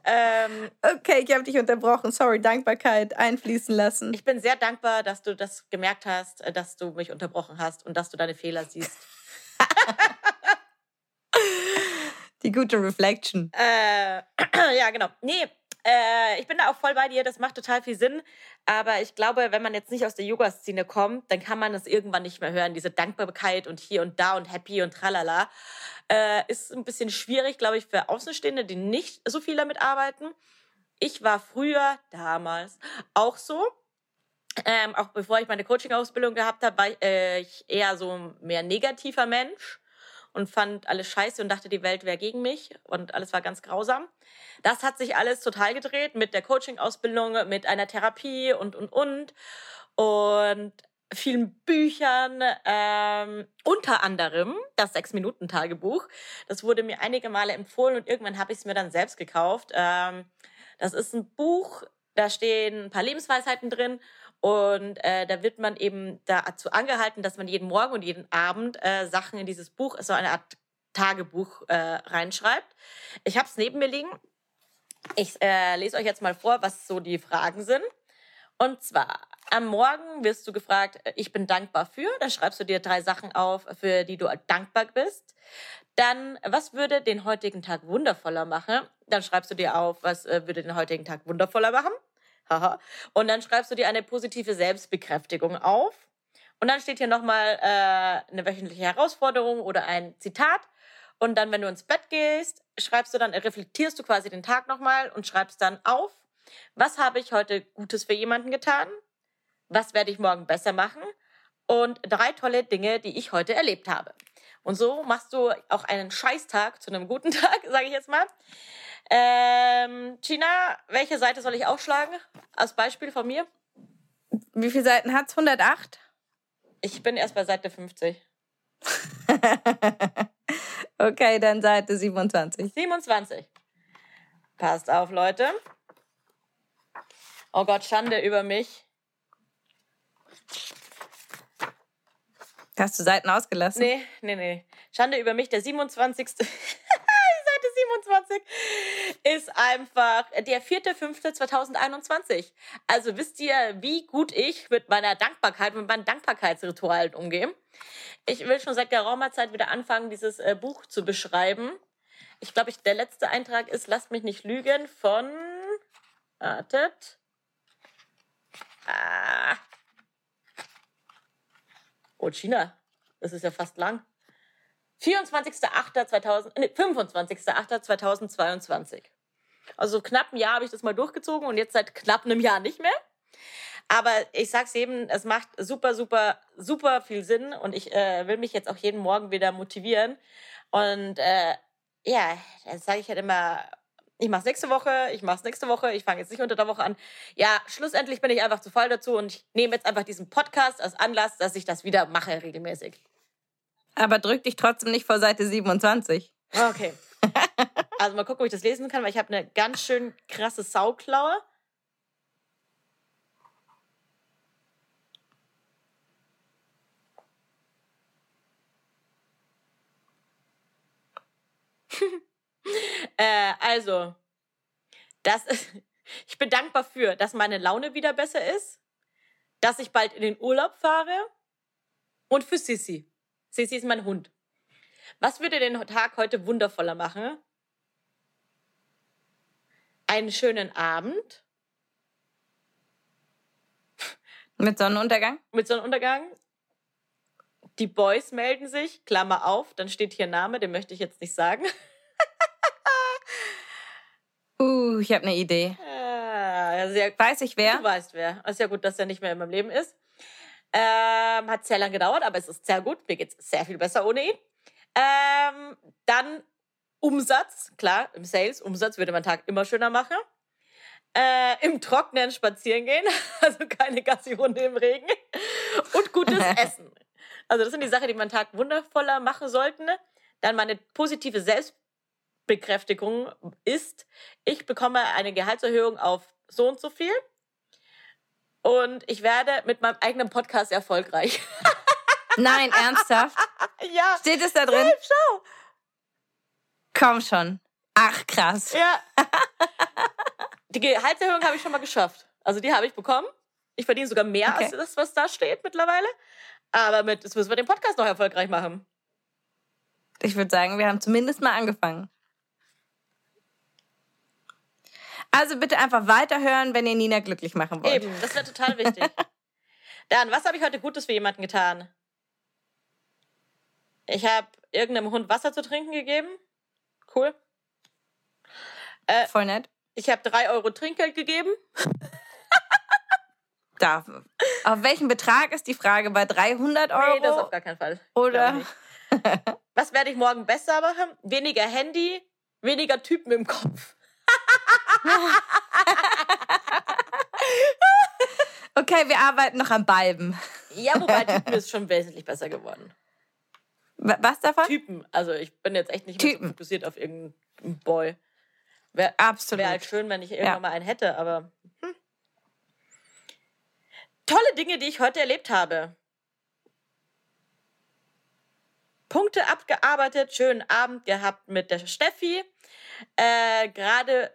Ähm, okay, ich habe dich unterbrochen. Sorry, Dankbarkeit einfließen lassen. ich bin sehr dankbar, dass du das gemerkt hast, äh, dass du mich unterbrochen hast und dass du deine Fehler siehst. Die gute Reflection. Äh, ja, genau. Nee, äh, ich bin da auch voll bei dir, das macht total viel Sinn. Aber ich glaube, wenn man jetzt nicht aus der Yoga-Szene kommt, dann kann man das irgendwann nicht mehr hören. Diese Dankbarkeit und hier und da und happy und tralala. Äh, ist ein bisschen schwierig, glaube ich, für Außenstehende, die nicht so viel damit arbeiten. Ich war früher, damals, auch so. Ähm, auch bevor ich meine Coaching-Ausbildung gehabt habe, war äh, ich eher so ein mehr negativer Mensch und fand alles scheiße und dachte, die Welt wäre gegen mich und alles war ganz grausam. Das hat sich alles total gedreht mit der Coaching-Ausbildung, mit einer Therapie und, und, und. Und vielen Büchern, ähm, unter anderem das Sechs-Minuten-Tagebuch. Das wurde mir einige Male empfohlen und irgendwann habe ich es mir dann selbst gekauft. Ähm, das ist ein Buch, da stehen ein paar Lebensweisheiten drin und äh, da wird man eben dazu angehalten, dass man jeden Morgen und jeden Abend äh, Sachen in dieses Buch, so eine Art Tagebuch äh, reinschreibt. Ich habe es neben mir liegen. Ich äh, lese euch jetzt mal vor, was so die Fragen sind. Und zwar, am Morgen wirst du gefragt, äh, ich bin dankbar für. Dann schreibst du dir drei Sachen auf, für die du dankbar bist. Dann, was würde den heutigen Tag wundervoller machen? Dann schreibst du dir auf, was äh, würde den heutigen Tag wundervoller machen? Haha. Und dann schreibst du dir eine positive Selbstbekräftigung auf. Und dann steht hier nochmal äh, eine wöchentliche Herausforderung oder ein Zitat. Und dann, wenn du ins Bett gehst, schreibst du dann, reflektierst du quasi den Tag nochmal und schreibst dann auf, was habe ich heute Gutes für jemanden getan? Was werde ich morgen besser machen? Und drei tolle Dinge, die ich heute erlebt habe. Und so machst du auch einen Scheißtag zu einem guten Tag, sage ich jetzt mal. Ähm, Gina, welche Seite soll ich aufschlagen? Als Beispiel von mir. Wie viele Seiten hat es? 108? Ich bin erst bei Seite 50. okay, dann Seite 27. 27. Passt auf, Leute. Oh Gott, Schande über mich. Hast du Seiten ausgelassen? Nee, nee, nee. Schande über mich, der 27. 2021 ist einfach der 4.5.2021. Also wisst ihr, wie gut ich mit meiner Dankbarkeit, mit meinen Dankbarkeitsritualen umgehe. Ich will schon seit geraumer Zeit wieder anfangen, dieses äh, Buch zu beschreiben. Ich glaube, ich, der letzte Eintrag ist, lasst mich nicht lügen, von, wartet, ah, oh, China, das ist ja fast lang. 24.08.2000, nee, 25.08.2022. Also knapp ein Jahr habe ich das mal durchgezogen und jetzt seit knapp einem Jahr nicht mehr. Aber ich sag's eben, es macht super, super, super viel Sinn und ich äh, will mich jetzt auch jeden Morgen wieder motivieren. Und äh, ja, das sage ich halt immer, ich mach's nächste Woche, ich mach's nächste Woche, ich fange jetzt nicht unter der Woche an. Ja, schlussendlich bin ich einfach zu voll dazu und ich nehme jetzt einfach diesen Podcast als Anlass, dass ich das wieder mache regelmäßig. Aber drück dich trotzdem nicht vor Seite 27. Okay. Also mal gucken, ob ich das lesen kann, weil ich habe eine ganz schön krasse Sauklaue. äh, also, das ist, ich bin dankbar für, dass meine Laune wieder besser ist, dass ich bald in den Urlaub fahre und für Sissy. Sissi ist mein Hund. Was würde den Tag heute wundervoller machen? Einen schönen Abend. Mit Sonnenuntergang? Mit Sonnenuntergang. Die Boys melden sich, Klammer auf, dann steht hier Name, den möchte ich jetzt nicht sagen. uh, ich habe eine Idee. Ah, sehr, Weiß ich wer? Du weißt wer. Ist ja gut, dass er nicht mehr in meinem Leben ist. Ähm, hat sehr lange gedauert, aber es ist sehr gut. Mir geht es sehr viel besser ohne ihn. Ähm, dann Umsatz, klar, im Sales, Umsatz würde man Tag immer schöner machen. Äh, Im Trocknen spazieren gehen, also keine Gassi-Runde im Regen. Und gutes Essen. Also das sind die Sachen, die man Tag wundervoller machen sollten. Dann meine positive Selbstbekräftigung ist, ich bekomme eine Gehaltserhöhung auf so und so viel und ich werde mit meinem eigenen Podcast erfolgreich. Nein, ernsthaft? ja. Steht es da drin? Schau. Komm schon. Ach, krass. Ja. Die Gehaltserhöhung habe ich schon mal geschafft. Also die habe ich bekommen. Ich verdiene sogar mehr okay. als das, was da steht mittlerweile. Aber mit, jetzt müssen wir den Podcast noch erfolgreich machen. Ich würde sagen, wir haben zumindest mal angefangen. Also bitte einfach weiterhören, wenn ihr Nina glücklich machen wollt. Eben, das wäre total wichtig. Dann, was habe ich heute Gutes für jemanden getan? Ich habe irgendeinem Hund Wasser zu trinken gegeben. Cool. Äh, Voll nett. ich habe drei Euro Trinkgeld gegeben. Darf. Auf welchen Betrag ist die Frage? Bei 300 Euro? Nee, das auf gar keinen Fall. Oder? Was werde ich morgen besser machen? Weniger Handy, weniger Typen im Kopf. Okay, wir arbeiten noch an beiden. Ja, wobei Typen ist schon wesentlich besser geworden. Wa- Was davon? Typen. Also ich bin jetzt echt nicht mehr so fokussiert auf irgendeinen Boy. Wäre Absolut. wär halt schön, wenn ich irgendwann Ja. mal einen hätte, aber. Hm. Tolle Dinge, die ich heute erlebt habe. Punkte abgearbeitet, schönen Abend gehabt mit der Steffi. Äh, Gerade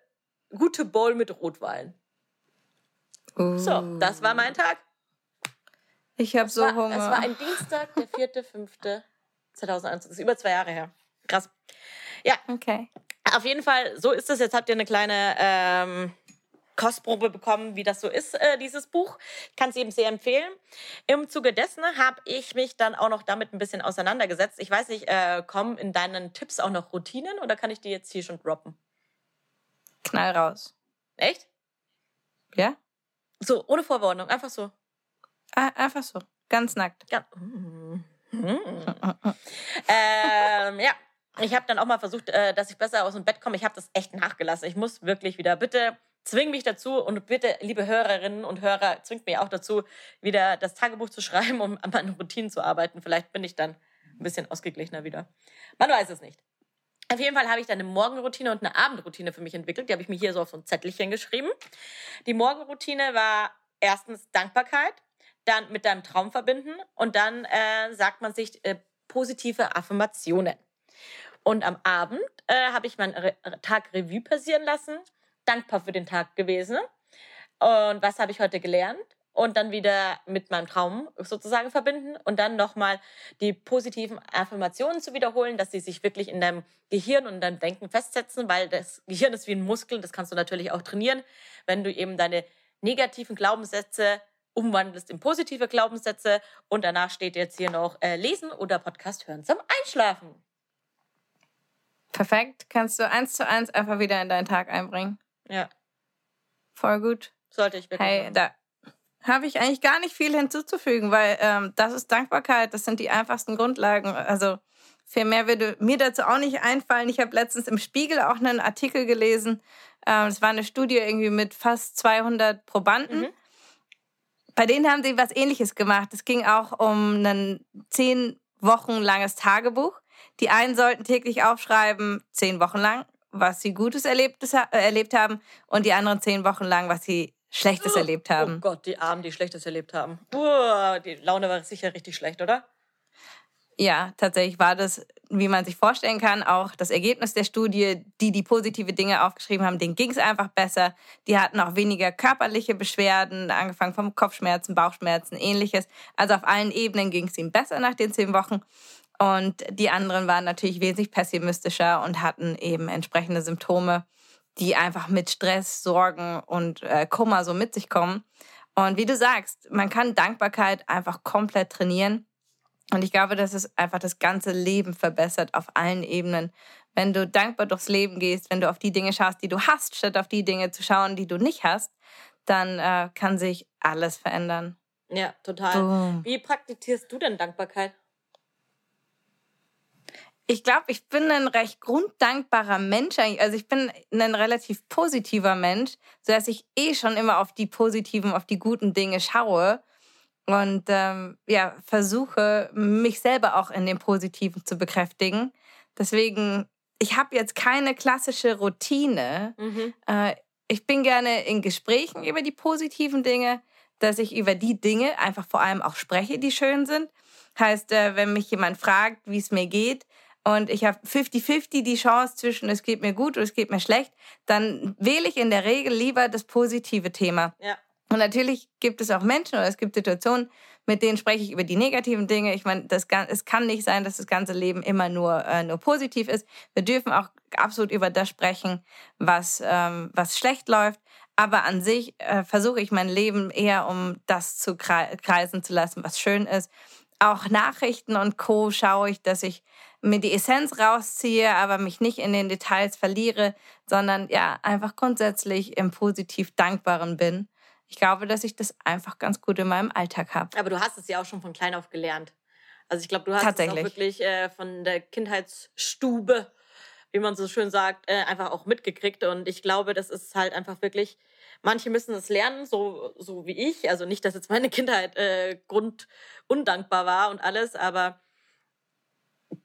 gute Bowl mit Rotwein. So, das war mein Tag. Ich habe so war, Hunger. Es war ein Dienstag, der 4.5.2021. Das ist über zwei Jahre her. Krass. Ja, okay. auf jeden Fall, so ist es. Jetzt habt ihr eine kleine ähm, Kostprobe bekommen, wie das so ist, äh, dieses Buch. Ich kann es eben sehr empfehlen. Im Zuge dessen habe ich mich dann auch noch damit ein bisschen auseinandergesetzt. Ich weiß nicht, äh, kommen in deinen Tipps auch noch Routinen oder kann ich die jetzt hier schon droppen? Knall raus. Echt? Ja? So, ohne Vorwarnung, einfach so. Ah, Einfach so. Ganz nackt. Ja. Mm. ähm, ja, ich habe dann auch mal versucht, äh, dass ich besser aus dem Bett komme. Ich habe das echt nachgelassen. Ich muss wirklich wieder, bitte zwing mich dazu und bitte, liebe Hörerinnen und Hörer, zwingt mich auch dazu, wieder das Tagebuch zu schreiben, um an meinen Routinen zu arbeiten. Vielleicht bin ich dann ein bisschen ausgeglichener wieder. Man weiß es nicht. Auf jeden Fall habe ich dann eine Morgenroutine und eine Abendroutine für mich entwickelt. Die habe ich mir hier so auf so ein Zettelchen geschrieben. Die Morgenroutine war erstens Dankbarkeit, dann mit deinem Traum verbinden und dann äh, sagt man sich äh, positive Affirmationen. Und am Abend äh, habe ich meinen Re Tag Revue passieren lassen, dankbar für den Tag gewesen. Und was habe ich heute gelernt? Und dann wieder mit meinem Traum sozusagen verbinden und dann nochmal die positiven Affirmationen zu wiederholen, dass sie sich wirklich in deinem Gehirn und in deinem Denken festsetzen, weil das Gehirn ist wie ein Muskel, das kannst du natürlich auch trainieren, wenn du eben deine negativen Glaubenssätze umwandelst in positive Glaubenssätze und danach steht jetzt hier noch äh, lesen oder Podcast hören zum Einschlafen. Perfekt. Kannst du eins zu eins einfach wieder in deinen Tag einbringen. Ja, Voll gut. sollte ich wirklich. Hey, machen. da habe ich eigentlich gar nicht viel hinzuzufügen, weil ähm, das ist Dankbarkeit, das sind die einfachsten Grundlagen. Also viel mehr würde mir dazu auch nicht einfallen. Ich habe letztens im Spiegel auch einen Artikel gelesen. Ähm, Es war eine Studie irgendwie mit fast 200 Probanden. Mhm. Bei denen haben sie was Ähnliches gemacht. Es ging auch um ein zehn Wochen langes Tagebuch. Die einen sollten täglich aufschreiben, zehn Wochen lang, was sie Gutes erlebtes, äh, erlebt haben, und die anderen zehn Wochen lang, was sie Schlechtes erlebt Oh haben. Gott, die Armen, die Schlechtes erlebt haben. Uah, die Laune war sicher richtig schlecht, oder? Ja, tatsächlich war das, wie man sich vorstellen kann, auch das Ergebnis der Studie. Die, die positive Dinge aufgeschrieben haben, denen ging es einfach besser. Die hatten auch weniger körperliche Beschwerden, angefangen vom Kopfschmerzen, Bauchschmerzen, ähnliches. Also auf allen Ebenen ging es ihnen besser nach den zehn Wochen. Und die anderen waren natürlich wesentlich pessimistischer und hatten eben entsprechende Symptome, die einfach mit Stress, Sorgen und äh, Kummer so mit sich kommen. Und wie du sagst, man kann Dankbarkeit einfach komplett trainieren. Und ich glaube, dass es einfach das ganze Leben verbessert auf allen Ebenen. Wenn du dankbar durchs Leben gehst, wenn du auf die Dinge schaust, die du hast, statt auf die Dinge zu schauen, die du nicht hast, dann äh, kann sich alles verändern. Ja, total. Boom. Wie praktizierst du denn Dankbarkeit? Ich glaube, ich bin ein recht grunddankbarer Mensch. Also ich bin ein relativ positiver Mensch, sodass ich eh schon immer auf die positiven, auf die guten Dinge schaue und ähm, ja, versuche, mich selber auch in dem Positiven zu bekräftigen. Deswegen, ich habe jetzt keine klassische Routine. Mhm. Äh, ich bin gerne in Gesprächen über die positiven Dinge, dass ich über die Dinge einfach vor allem auch spreche, die schön sind. Heißt, äh, wenn mich jemand fragt, wie es mir geht, und ich habe 50-50 die Chance zwischen es geht mir gut oder es geht mir schlecht, dann wähle ich in der Regel lieber das positive Thema. Ja. Und natürlich gibt es auch Menschen oder es gibt Situationen, mit denen spreche ich über die negativen Dinge. Ich meine, das, es kann nicht sein, dass das ganze Leben immer nur, äh, nur positiv ist. Wir dürfen auch absolut über das sprechen, was, ähm, was schlecht läuft. Aber an sich äh, versuche ich mein Leben eher um das zu kreisen zu lassen, was schön ist. Auch Nachrichten und Co. schaue ich, dass ich mir die Essenz rausziehe, aber mich nicht in den Details verliere, sondern ja, einfach grundsätzlich im positiv Dankbaren bin. Ich glaube, dass ich das einfach ganz gut in meinem Alltag habe. Aber du hast es ja auch schon von klein auf gelernt. Also ich glaube, du hast es auch wirklich äh, von der Kindheitsstube, wie man so schön sagt, äh, einfach auch mitgekriegt. Und ich glaube, das ist halt einfach wirklich, manche müssen es lernen, so, so wie ich. Also nicht, dass jetzt meine Kindheit äh, grundundankbar war und alles, aber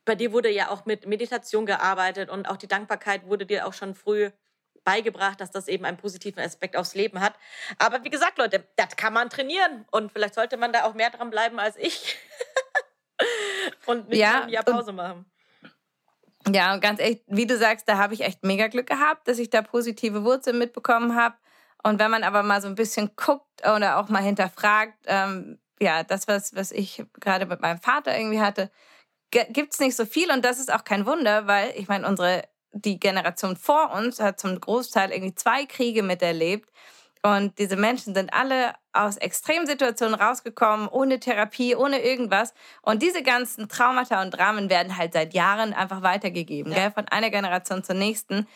bei dir wurde ja auch mit Meditation gearbeitet und auch die Dankbarkeit wurde dir auch schon früh beigebracht, dass das eben einen positiven Aspekt aufs Leben hat. Aber wie gesagt, Leute, das kann man trainieren und vielleicht sollte man da auch mehr dran bleiben als ich. und nicht ja, ein Jahr Pause machen. Ja, und ganz echt, wie du sagst, da habe ich echt mega Glück gehabt, dass ich da positive Wurzeln mitbekommen habe. Und wenn man aber mal so ein bisschen guckt oder auch mal hinterfragt, ähm, ja, das, was, was ich gerade mit meinem Vater irgendwie hatte, gibt es nicht so viel. Und das ist auch kein Wunder, weil ich meine, unsere, die Generation vor uns hat zum Großteil irgendwie zwei Kriege miterlebt. Und diese Menschen sind alle aus Extremsituationen rausgekommen, ohne Therapie, ohne irgendwas. Und diese ganzen Traumata und Dramen werden halt seit Jahren einfach weitergegeben, ja. gell? von einer Generation zur nächsten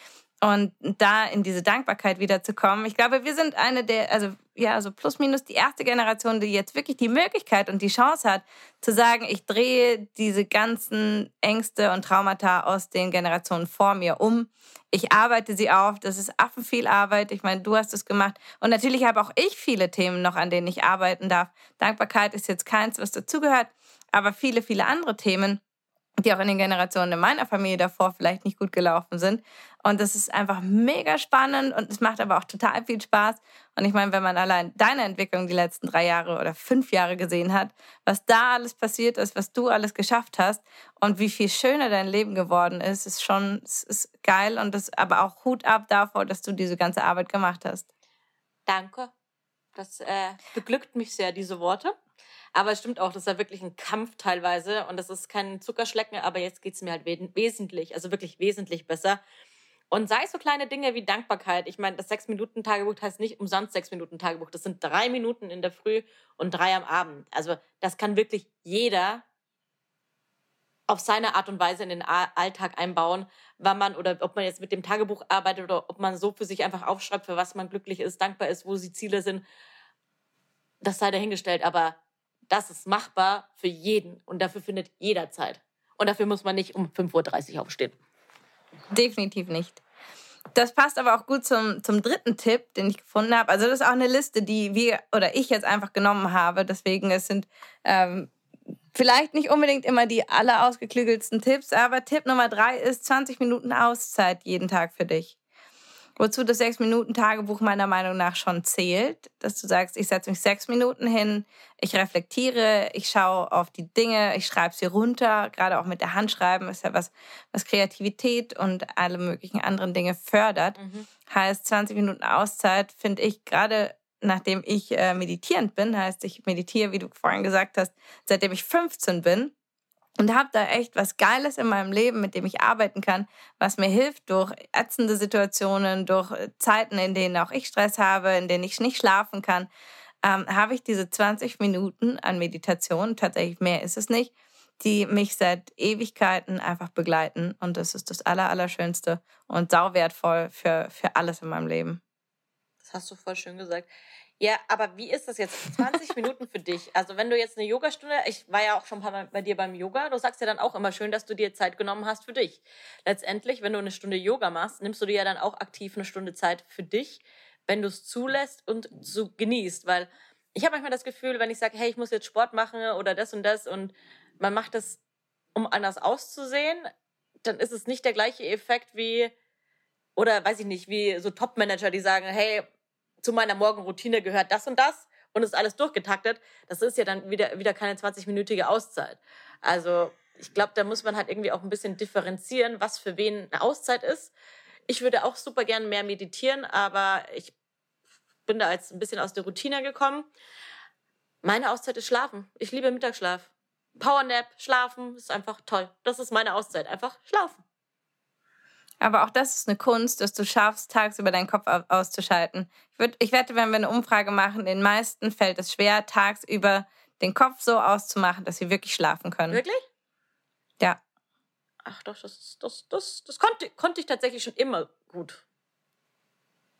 und da in diese Dankbarkeit wiederzukommen. Ich glaube, wir sind eine der, also ja, also plus minus die erste Generation, die jetzt wirklich die Möglichkeit und die Chance hat, zu sagen, ich drehe diese ganzen Ängste und Traumata aus den Generationen vor mir um. Ich arbeite sie auf. Das ist affenviel Arbeit. Ich meine, du hast es gemacht. Und natürlich habe auch ich viele Themen noch, an denen ich arbeiten darf. Dankbarkeit ist jetzt keins, was dazugehört, aber viele, viele andere Themen die auch in den Generationen in meiner Familie davor vielleicht nicht gut gelaufen sind. Und das ist einfach mega spannend und es macht aber auch total viel Spaß. Und ich meine, wenn man allein deine Entwicklung die letzten drei Jahre oder fünf Jahre gesehen hat, was da alles passiert ist, was du alles geschafft hast und wie viel schöner dein Leben geworden ist, ist schon, ist geil und das aber auch Hut ab davor, dass du diese ganze Arbeit gemacht hast. Danke. Das äh, beglückt mich sehr, diese Worte. Aber es stimmt auch, das war wirklich ein Kampf teilweise und das ist kein Zuckerschlecken, aber jetzt geht es mir halt wesentlich, also wirklich wesentlich besser. Und sei es so kleine Dinge wie Dankbarkeit. Ich meine, das Sechs-Minuten-Tagebuch heißt nicht umsonst Sechs-Minuten-Tagebuch. Das sind drei Minuten in der Früh und drei am Abend. Also das kann wirklich jeder auf seine Art und Weise in den Alltag einbauen, wann man oder ob man jetzt mit dem Tagebuch arbeitet oder ob man so für sich einfach aufschreibt, für was man glücklich ist, dankbar ist, wo die Ziele sind. Das sei dahingestellt, aber das ist machbar für jeden und dafür findet jeder Zeit. Und dafür muss man nicht um 5.30 Uhr aufstehen. Definitiv nicht. Das passt aber auch gut zum, zum dritten Tipp, den ich gefunden habe. Also das ist auch eine Liste, die wir oder ich jetzt einfach genommen habe. Deswegen es sind ähm, vielleicht nicht unbedingt immer die aller ausgeklügelsten Tipps, aber Tipp Nummer drei ist 20 Minuten Auszeit jeden Tag für dich. Wozu das Sechs-Minuten-Tagebuch meiner Meinung nach schon zählt, dass du sagst, ich setze mich sechs Minuten hin, ich reflektiere, ich schaue auf die Dinge, ich schreibe sie runter, gerade auch mit der Hand schreiben ist ja was, was Kreativität und alle möglichen anderen Dinge fördert. Mhm. Heißt, 20 Minuten Auszeit finde ich gerade nachdem ich äh, meditierend bin, heißt, ich meditiere, wie du vorhin gesagt hast, seitdem ich 15 bin und habe da echt was Geiles in meinem Leben, mit dem ich arbeiten kann, was mir hilft durch ätzende Situationen, durch Zeiten, in denen auch ich Stress habe, in denen ich nicht schlafen kann, ähm, habe ich diese 20 Minuten an Meditation, tatsächlich mehr ist es nicht, die mich seit Ewigkeiten einfach begleiten. Und das ist das Aller, Allerschönste und sauwertvoll für, für alles in meinem Leben. Das hast du voll schön gesagt. Ja, aber wie ist das jetzt? 20 Minuten für dich. Also wenn du jetzt eine Yogastunde, ich war ja auch schon ein paar Mal bei dir beim Yoga, du sagst ja dann auch immer schön, dass du dir Zeit genommen hast für dich. Letztendlich, wenn du eine Stunde Yoga machst, nimmst du dir ja dann auch aktiv eine Stunde Zeit für dich, wenn du es zulässt und so genießt. Weil ich habe manchmal das Gefühl, wenn ich sage, hey, ich muss jetzt Sport machen oder das und das und man macht das, um anders auszusehen, dann ist es nicht der gleiche Effekt wie, oder weiß ich nicht, wie so Top-Manager, die sagen, hey, zu meiner Morgenroutine gehört das und das und ist alles durchgetaktet, das ist ja dann wieder, wieder keine 20-minütige Auszeit. Also ich glaube, da muss man halt irgendwie auch ein bisschen differenzieren, was für wen eine Auszeit ist. Ich würde auch super gerne mehr meditieren, aber ich bin da jetzt ein bisschen aus der Routine gekommen. Meine Auszeit ist Schlafen. Ich liebe Mittagsschlaf. Powernap, Schlafen ist einfach toll. Das ist meine Auszeit. Einfach schlafen. Aber auch das ist eine Kunst, dass du schaffst, tagsüber deinen Kopf auszuschalten. Ich, würd, ich wette, wenn wir eine Umfrage machen, den meisten fällt es schwer, tagsüber den Kopf so auszumachen, dass sie wirklich schlafen können. Wirklich? Ja. Ach doch, das, das, das, das konnte, konnte ich tatsächlich schon immer gut.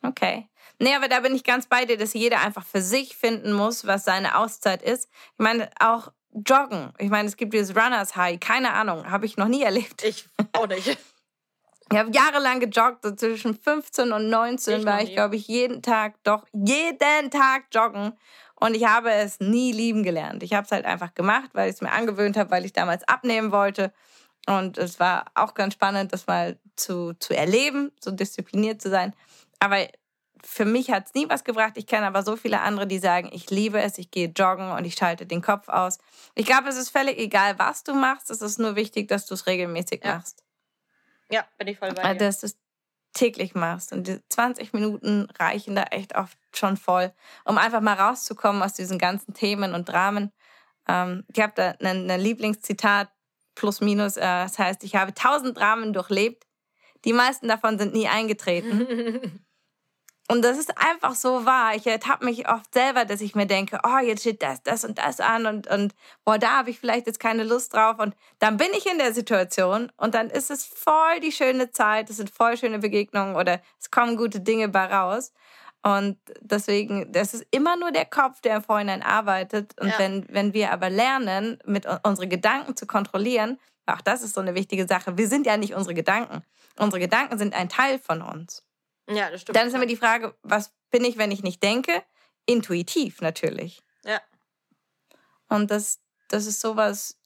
Okay. Nee, aber da bin ich ganz bei dir, dass jeder einfach für sich finden muss, was seine Auszeit ist. Ich meine, auch Joggen. Ich meine, es gibt dieses Runners High. Keine Ahnung, habe ich noch nie erlebt. Ich auch nicht. Ich habe jahrelang gejoggt, so zwischen 15 und 19 ich war ich, glaube ich, jeden Tag, doch jeden Tag joggen. Und ich habe es nie lieben gelernt. Ich habe es halt einfach gemacht, weil ich es mir angewöhnt habe, weil ich damals abnehmen wollte. Und es war auch ganz spannend, das mal zu, zu erleben, so diszipliniert zu sein. Aber für mich hat es nie was gebracht. Ich kenne aber so viele andere, die sagen, ich liebe es, ich gehe joggen und ich schalte den Kopf aus. Ich glaube, es ist völlig egal, was du machst. Es ist nur wichtig, dass du es regelmäßig ja. machst. Ja, bin ich voll bei dir. Dass du es täglich machst. Und die 20 Minuten reichen da echt oft schon voll, um einfach mal rauszukommen aus diesen ganzen Themen und Dramen. Ähm, ich habe da ein, ein Lieblingszitat, plus minus, äh, das heißt, ich habe tausend Dramen durchlebt. Die meisten davon sind nie eingetreten. Und das ist einfach so wahr. Ich ertappe mich oft selber, dass ich mir denke, oh, jetzt steht das, das und das an und, und boah, da habe ich vielleicht jetzt keine Lust drauf. Und dann bin ich in der Situation und dann ist es voll die schöne Zeit, es sind voll schöne Begegnungen oder es kommen gute Dinge bei raus. Und deswegen, das ist immer nur der Kopf, der im Vorhinein arbeitet. Und ja. wenn, wenn wir aber lernen, mit unsere Gedanken zu kontrollieren, auch das ist so eine wichtige Sache. Wir sind ja nicht unsere Gedanken. Unsere Gedanken sind ein Teil von uns. Ja, das stimmt. Dann ist immer die Frage, was bin ich, wenn ich nicht denke? Intuitiv natürlich. Ja. Und das, das ist sowas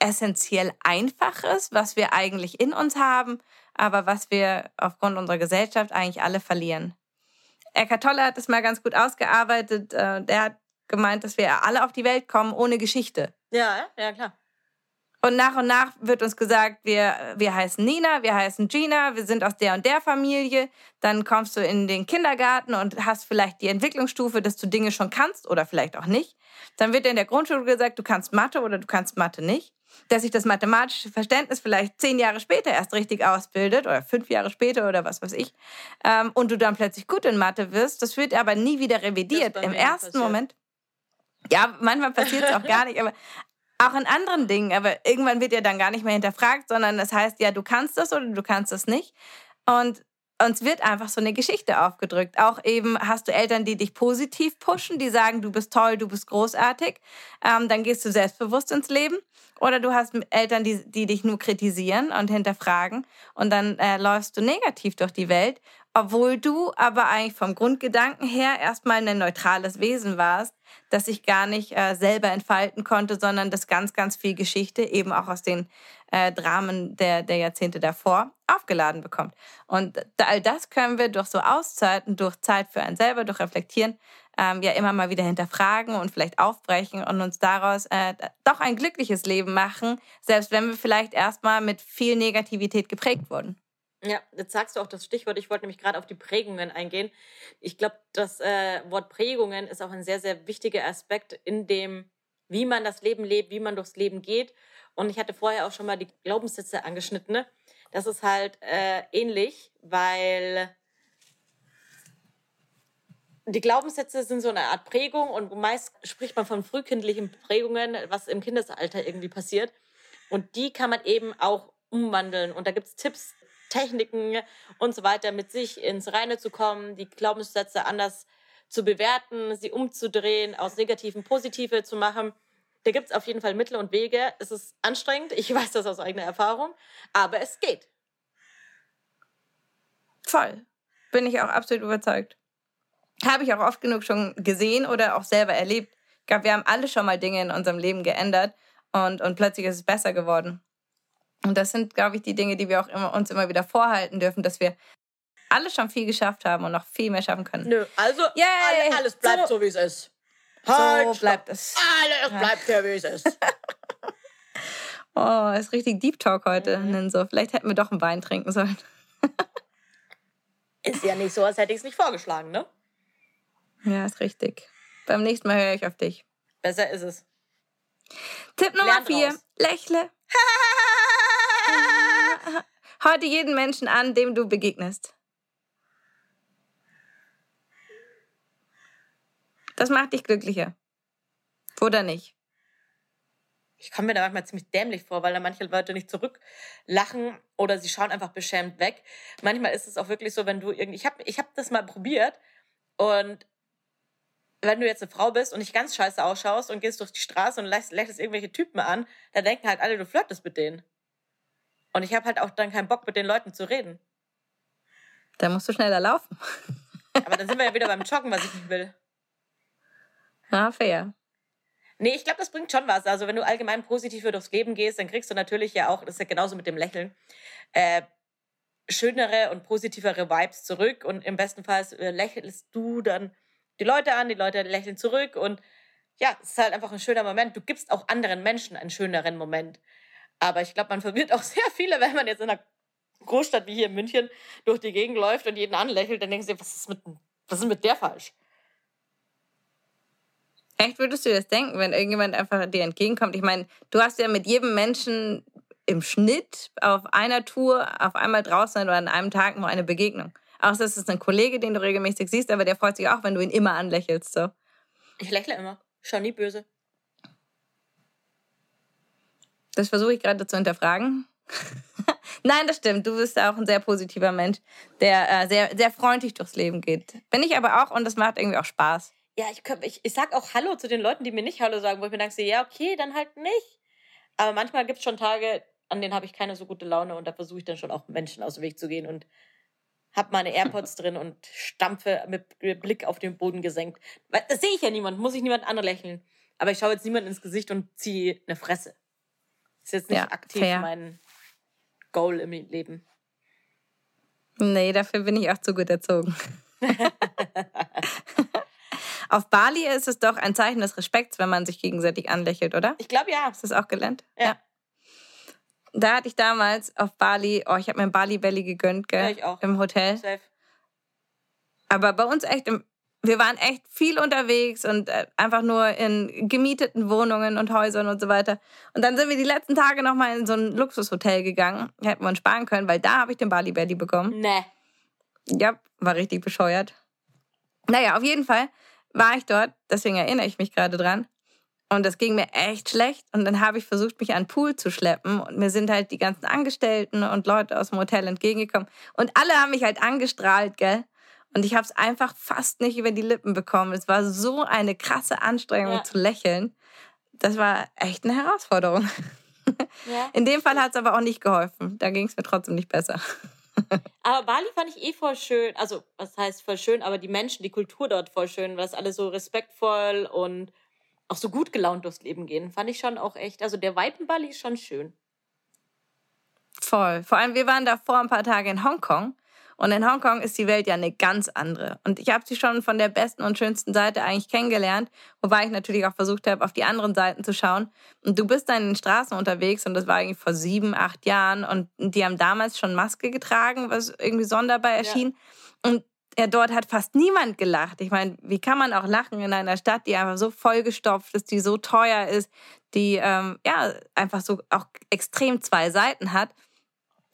essentiell Einfaches, was wir eigentlich in uns haben, aber was wir aufgrund unserer Gesellschaft eigentlich alle verlieren. Eckhart Tolle hat es mal ganz gut ausgearbeitet. Äh, der hat gemeint, dass wir alle auf die Welt kommen ohne Geschichte. Ja, ja, klar. Und nach und nach wird uns gesagt, wir, wir heißen Nina, wir heißen Gina, wir sind aus der und der Familie. Dann kommst du in den Kindergarten und hast vielleicht die Entwicklungsstufe, dass du Dinge schon kannst oder vielleicht auch nicht. Dann wird dir in der Grundschule gesagt, du kannst Mathe oder du kannst Mathe nicht. Dass sich das mathematische Verständnis vielleicht zehn Jahre später erst richtig ausbildet oder fünf Jahre später oder was weiß ich. Ähm, und du dann plötzlich gut in Mathe wirst. Das wird aber nie wieder revidiert. Im ersten passiert. Moment. Ja, manchmal passiert es auch gar nicht, aber auch in anderen Dingen, aber irgendwann wird ja dann gar nicht mehr hinterfragt, sondern das heißt, ja, du kannst das oder du kannst das nicht. Und uns wird einfach so eine Geschichte aufgedrückt. Auch eben hast du Eltern, die dich positiv pushen, die sagen, du bist toll, du bist großartig. Ähm, dann gehst du selbstbewusst ins Leben. Oder du hast Eltern, die, die dich nur kritisieren und hinterfragen. Und dann äh, läufst du negativ durch die Welt, obwohl du aber eigentlich vom Grundgedanken her erstmal ein neutrales Wesen warst, das sich gar nicht äh, selber entfalten konnte, sondern das ganz, ganz viel Geschichte eben auch aus den äh, Dramen der, der Jahrzehnte davor aufgeladen bekommt. Und all das können wir durch so Auszeiten, durch Zeit für einen selber, durch Reflektieren, ähm, ja immer mal wieder hinterfragen und vielleicht aufbrechen und uns daraus äh, doch ein glückliches Leben machen, selbst wenn wir vielleicht erstmal mit viel Negativität geprägt wurden. Ja, jetzt sagst du auch das Stichwort. Ich wollte nämlich gerade auf die Prägungen eingehen. Ich glaube, das äh, Wort Prägungen ist auch ein sehr, sehr wichtiger Aspekt in dem, wie man das Leben lebt, wie man durchs Leben geht. Und ich hatte vorher auch schon mal die Glaubenssätze angeschnitten. Ne? Das ist halt äh, ähnlich, weil die Glaubenssätze sind so eine Art Prägung und meist spricht man von frühkindlichen Prägungen, was im Kindesalter irgendwie passiert. Und die kann man eben auch umwandeln. Und da gibt es Tipps, Techniken und so weiter, mit sich ins Reine zu kommen, die Glaubenssätze anders zu bewerten, sie umzudrehen, aus negativen positive zu machen. Da gibt es auf jeden Fall Mittel und Wege. Es ist anstrengend, ich weiß das aus eigener Erfahrung, aber es geht. Voll. Bin ich auch absolut überzeugt. Habe ich auch oft genug schon gesehen oder auch selber erlebt. Ich glaube, wir haben alle schon mal Dinge in unserem Leben geändert und, und plötzlich ist es besser geworden. Und das sind, glaube ich, die Dinge, die wir auch immer, uns immer wieder vorhalten dürfen, dass wir alle schon viel geschafft haben und noch viel mehr schaffen können. Nö, also alle, alles bleibt so, so wie es ist. Halt, so bleibt es. Alles bleibt ja, wie es ist. oh, ist richtig Deep Talk heute. Mhm. So, vielleicht hätten wir doch einen Wein trinken sollen. ist ja nicht so, als hätte ich es nicht vorgeschlagen, ne? Ja, ist richtig. Beim nächsten Mal höre ich auf dich. Besser ist es. Tipp Nummer Lernt vier. Raus. Lächle. heute jeden Menschen an, dem du begegnest. Das macht dich glücklicher. Oder nicht? Ich komme mir da manchmal ziemlich dämlich vor, weil da manche Leute nicht zurücklachen oder sie schauen einfach beschämt weg. Manchmal ist es auch wirklich so, wenn du irgendwie. Ich habe ich hab das mal probiert und wenn du jetzt eine Frau bist und nicht ganz scheiße ausschaust und gehst durch die Straße und lächelst irgendwelche Typen an, dann denken halt alle, du flirtest mit denen. Und ich habe halt auch dann keinen Bock, mit den Leuten zu reden. Da musst du schneller laufen. Aber dann sind wir ja wieder beim Joggen, was ich nicht will. Ja, fair. Nee, ich glaube, das bringt schon was. Also wenn du allgemein positiv durchs Leben gehst, dann kriegst du natürlich ja auch, das ist ja genauso mit dem Lächeln, äh, schönere und positivere Vibes zurück. Und im besten Fall äh, lächelst du dann die Leute an, die Leute lächeln zurück. Und ja, es ist halt einfach ein schöner Moment. Du gibst auch anderen Menschen einen schöneren Moment. Aber ich glaube, man verwirrt auch sehr viele, wenn man jetzt in einer Großstadt wie hier in München durch die Gegend läuft und jeden anlächelt, dann du dir, was ist mit, was ist mit der falsch? Echt würdest du das denken, wenn irgendjemand einfach dir entgegenkommt? Ich meine, du hast ja mit jedem Menschen im Schnitt auf einer Tour auf einmal draußen oder an einem Tag nur eine Begegnung. Außer es ist ein Kollege, den du regelmäßig siehst, aber der freut sich auch, wenn du ihn immer anlächelst. So. Ich lächle immer. Schau nie böse. Das versuche ich gerade zu hinterfragen. Nein, das stimmt. Du bist auch ein sehr positiver Mensch, der äh, sehr, sehr freundlich durchs Leben geht. Bin ich aber auch und das macht irgendwie auch Spaß. Ja, ich, ich, ich sag auch Hallo zu den Leuten, die mir nicht Hallo sagen, wo ich mir denke, ja, okay, dann halt nicht. Aber manchmal gibt es schon Tage, an denen habe ich keine so gute Laune und da versuche ich dann schon auch Menschen aus dem Weg zu gehen und habe meine AirPods drin und stampfe mit Blick auf den Boden gesenkt. Das sehe ich ja niemand, muss ich niemand anlächeln. Aber ich schaue jetzt niemand ins Gesicht und ziehe eine Fresse. Ist jetzt nicht ja, aktiv fair. mein Goal im Leben. Nee, dafür bin ich auch zu gut erzogen. Auf Bali ist es doch ein Zeichen des Respekts, wenn man sich gegenseitig anlächelt, oder? Ich glaube ja. Hast du das auch gelernt? Ja. ja. Da hatte ich damals auf Bali, oh, ich habe mir ein Bali Belly gegönnt, gell? Ja, ich auch. Im Hotel. Safe. Aber bei uns echt, im, wir waren echt viel unterwegs und äh, einfach nur in gemieteten Wohnungen und Häusern und so weiter. Und dann sind wir die letzten Tage nochmal in so ein Luxushotel gegangen. Hätten wir uns sparen können, weil da habe ich den Bali Belly bekommen. Nee. Ja, war richtig bescheuert. Naja, auf jeden Fall war ich dort, deswegen erinnere ich mich gerade dran. Und das ging mir echt schlecht. Und dann habe ich versucht, mich an den Pool zu schleppen. Und mir sind halt die ganzen Angestellten und Leute aus dem Hotel entgegengekommen. Und alle haben mich halt angestrahlt, gell? Und ich habe es einfach fast nicht über die Lippen bekommen. Es war so eine krasse Anstrengung ja. zu lächeln. Das war echt eine Herausforderung. Ja. In dem Fall hat es aber auch nicht geholfen. Da ging es mir trotzdem nicht besser. Aber Bali fand ich eh voll schön. Also, was heißt voll schön, aber die Menschen, die Kultur dort voll schön, weil es alle so respektvoll und auch so gut gelaunt durchs Leben gehen. Fand ich schon auch echt. Also, der Vibe in Bali ist schon schön. Voll. Vor allem, wir waren da vor ein paar Tagen in Hongkong und in Hongkong ist die Welt ja eine ganz andere. Und ich habe sie schon von der besten und schönsten Seite eigentlich kennengelernt, wobei ich natürlich auch versucht habe, auf die anderen Seiten zu schauen. Und du bist dann in den Straßen unterwegs und das war irgendwie vor sieben, acht Jahren und die haben damals schon Maske getragen, was irgendwie sonderbar erschien. Ja. Und ja, dort hat fast niemand gelacht. Ich meine, wie kann man auch lachen in einer Stadt, die einfach so vollgestopft ist, die so teuer ist, die ähm, ja einfach so auch extrem zwei Seiten hat.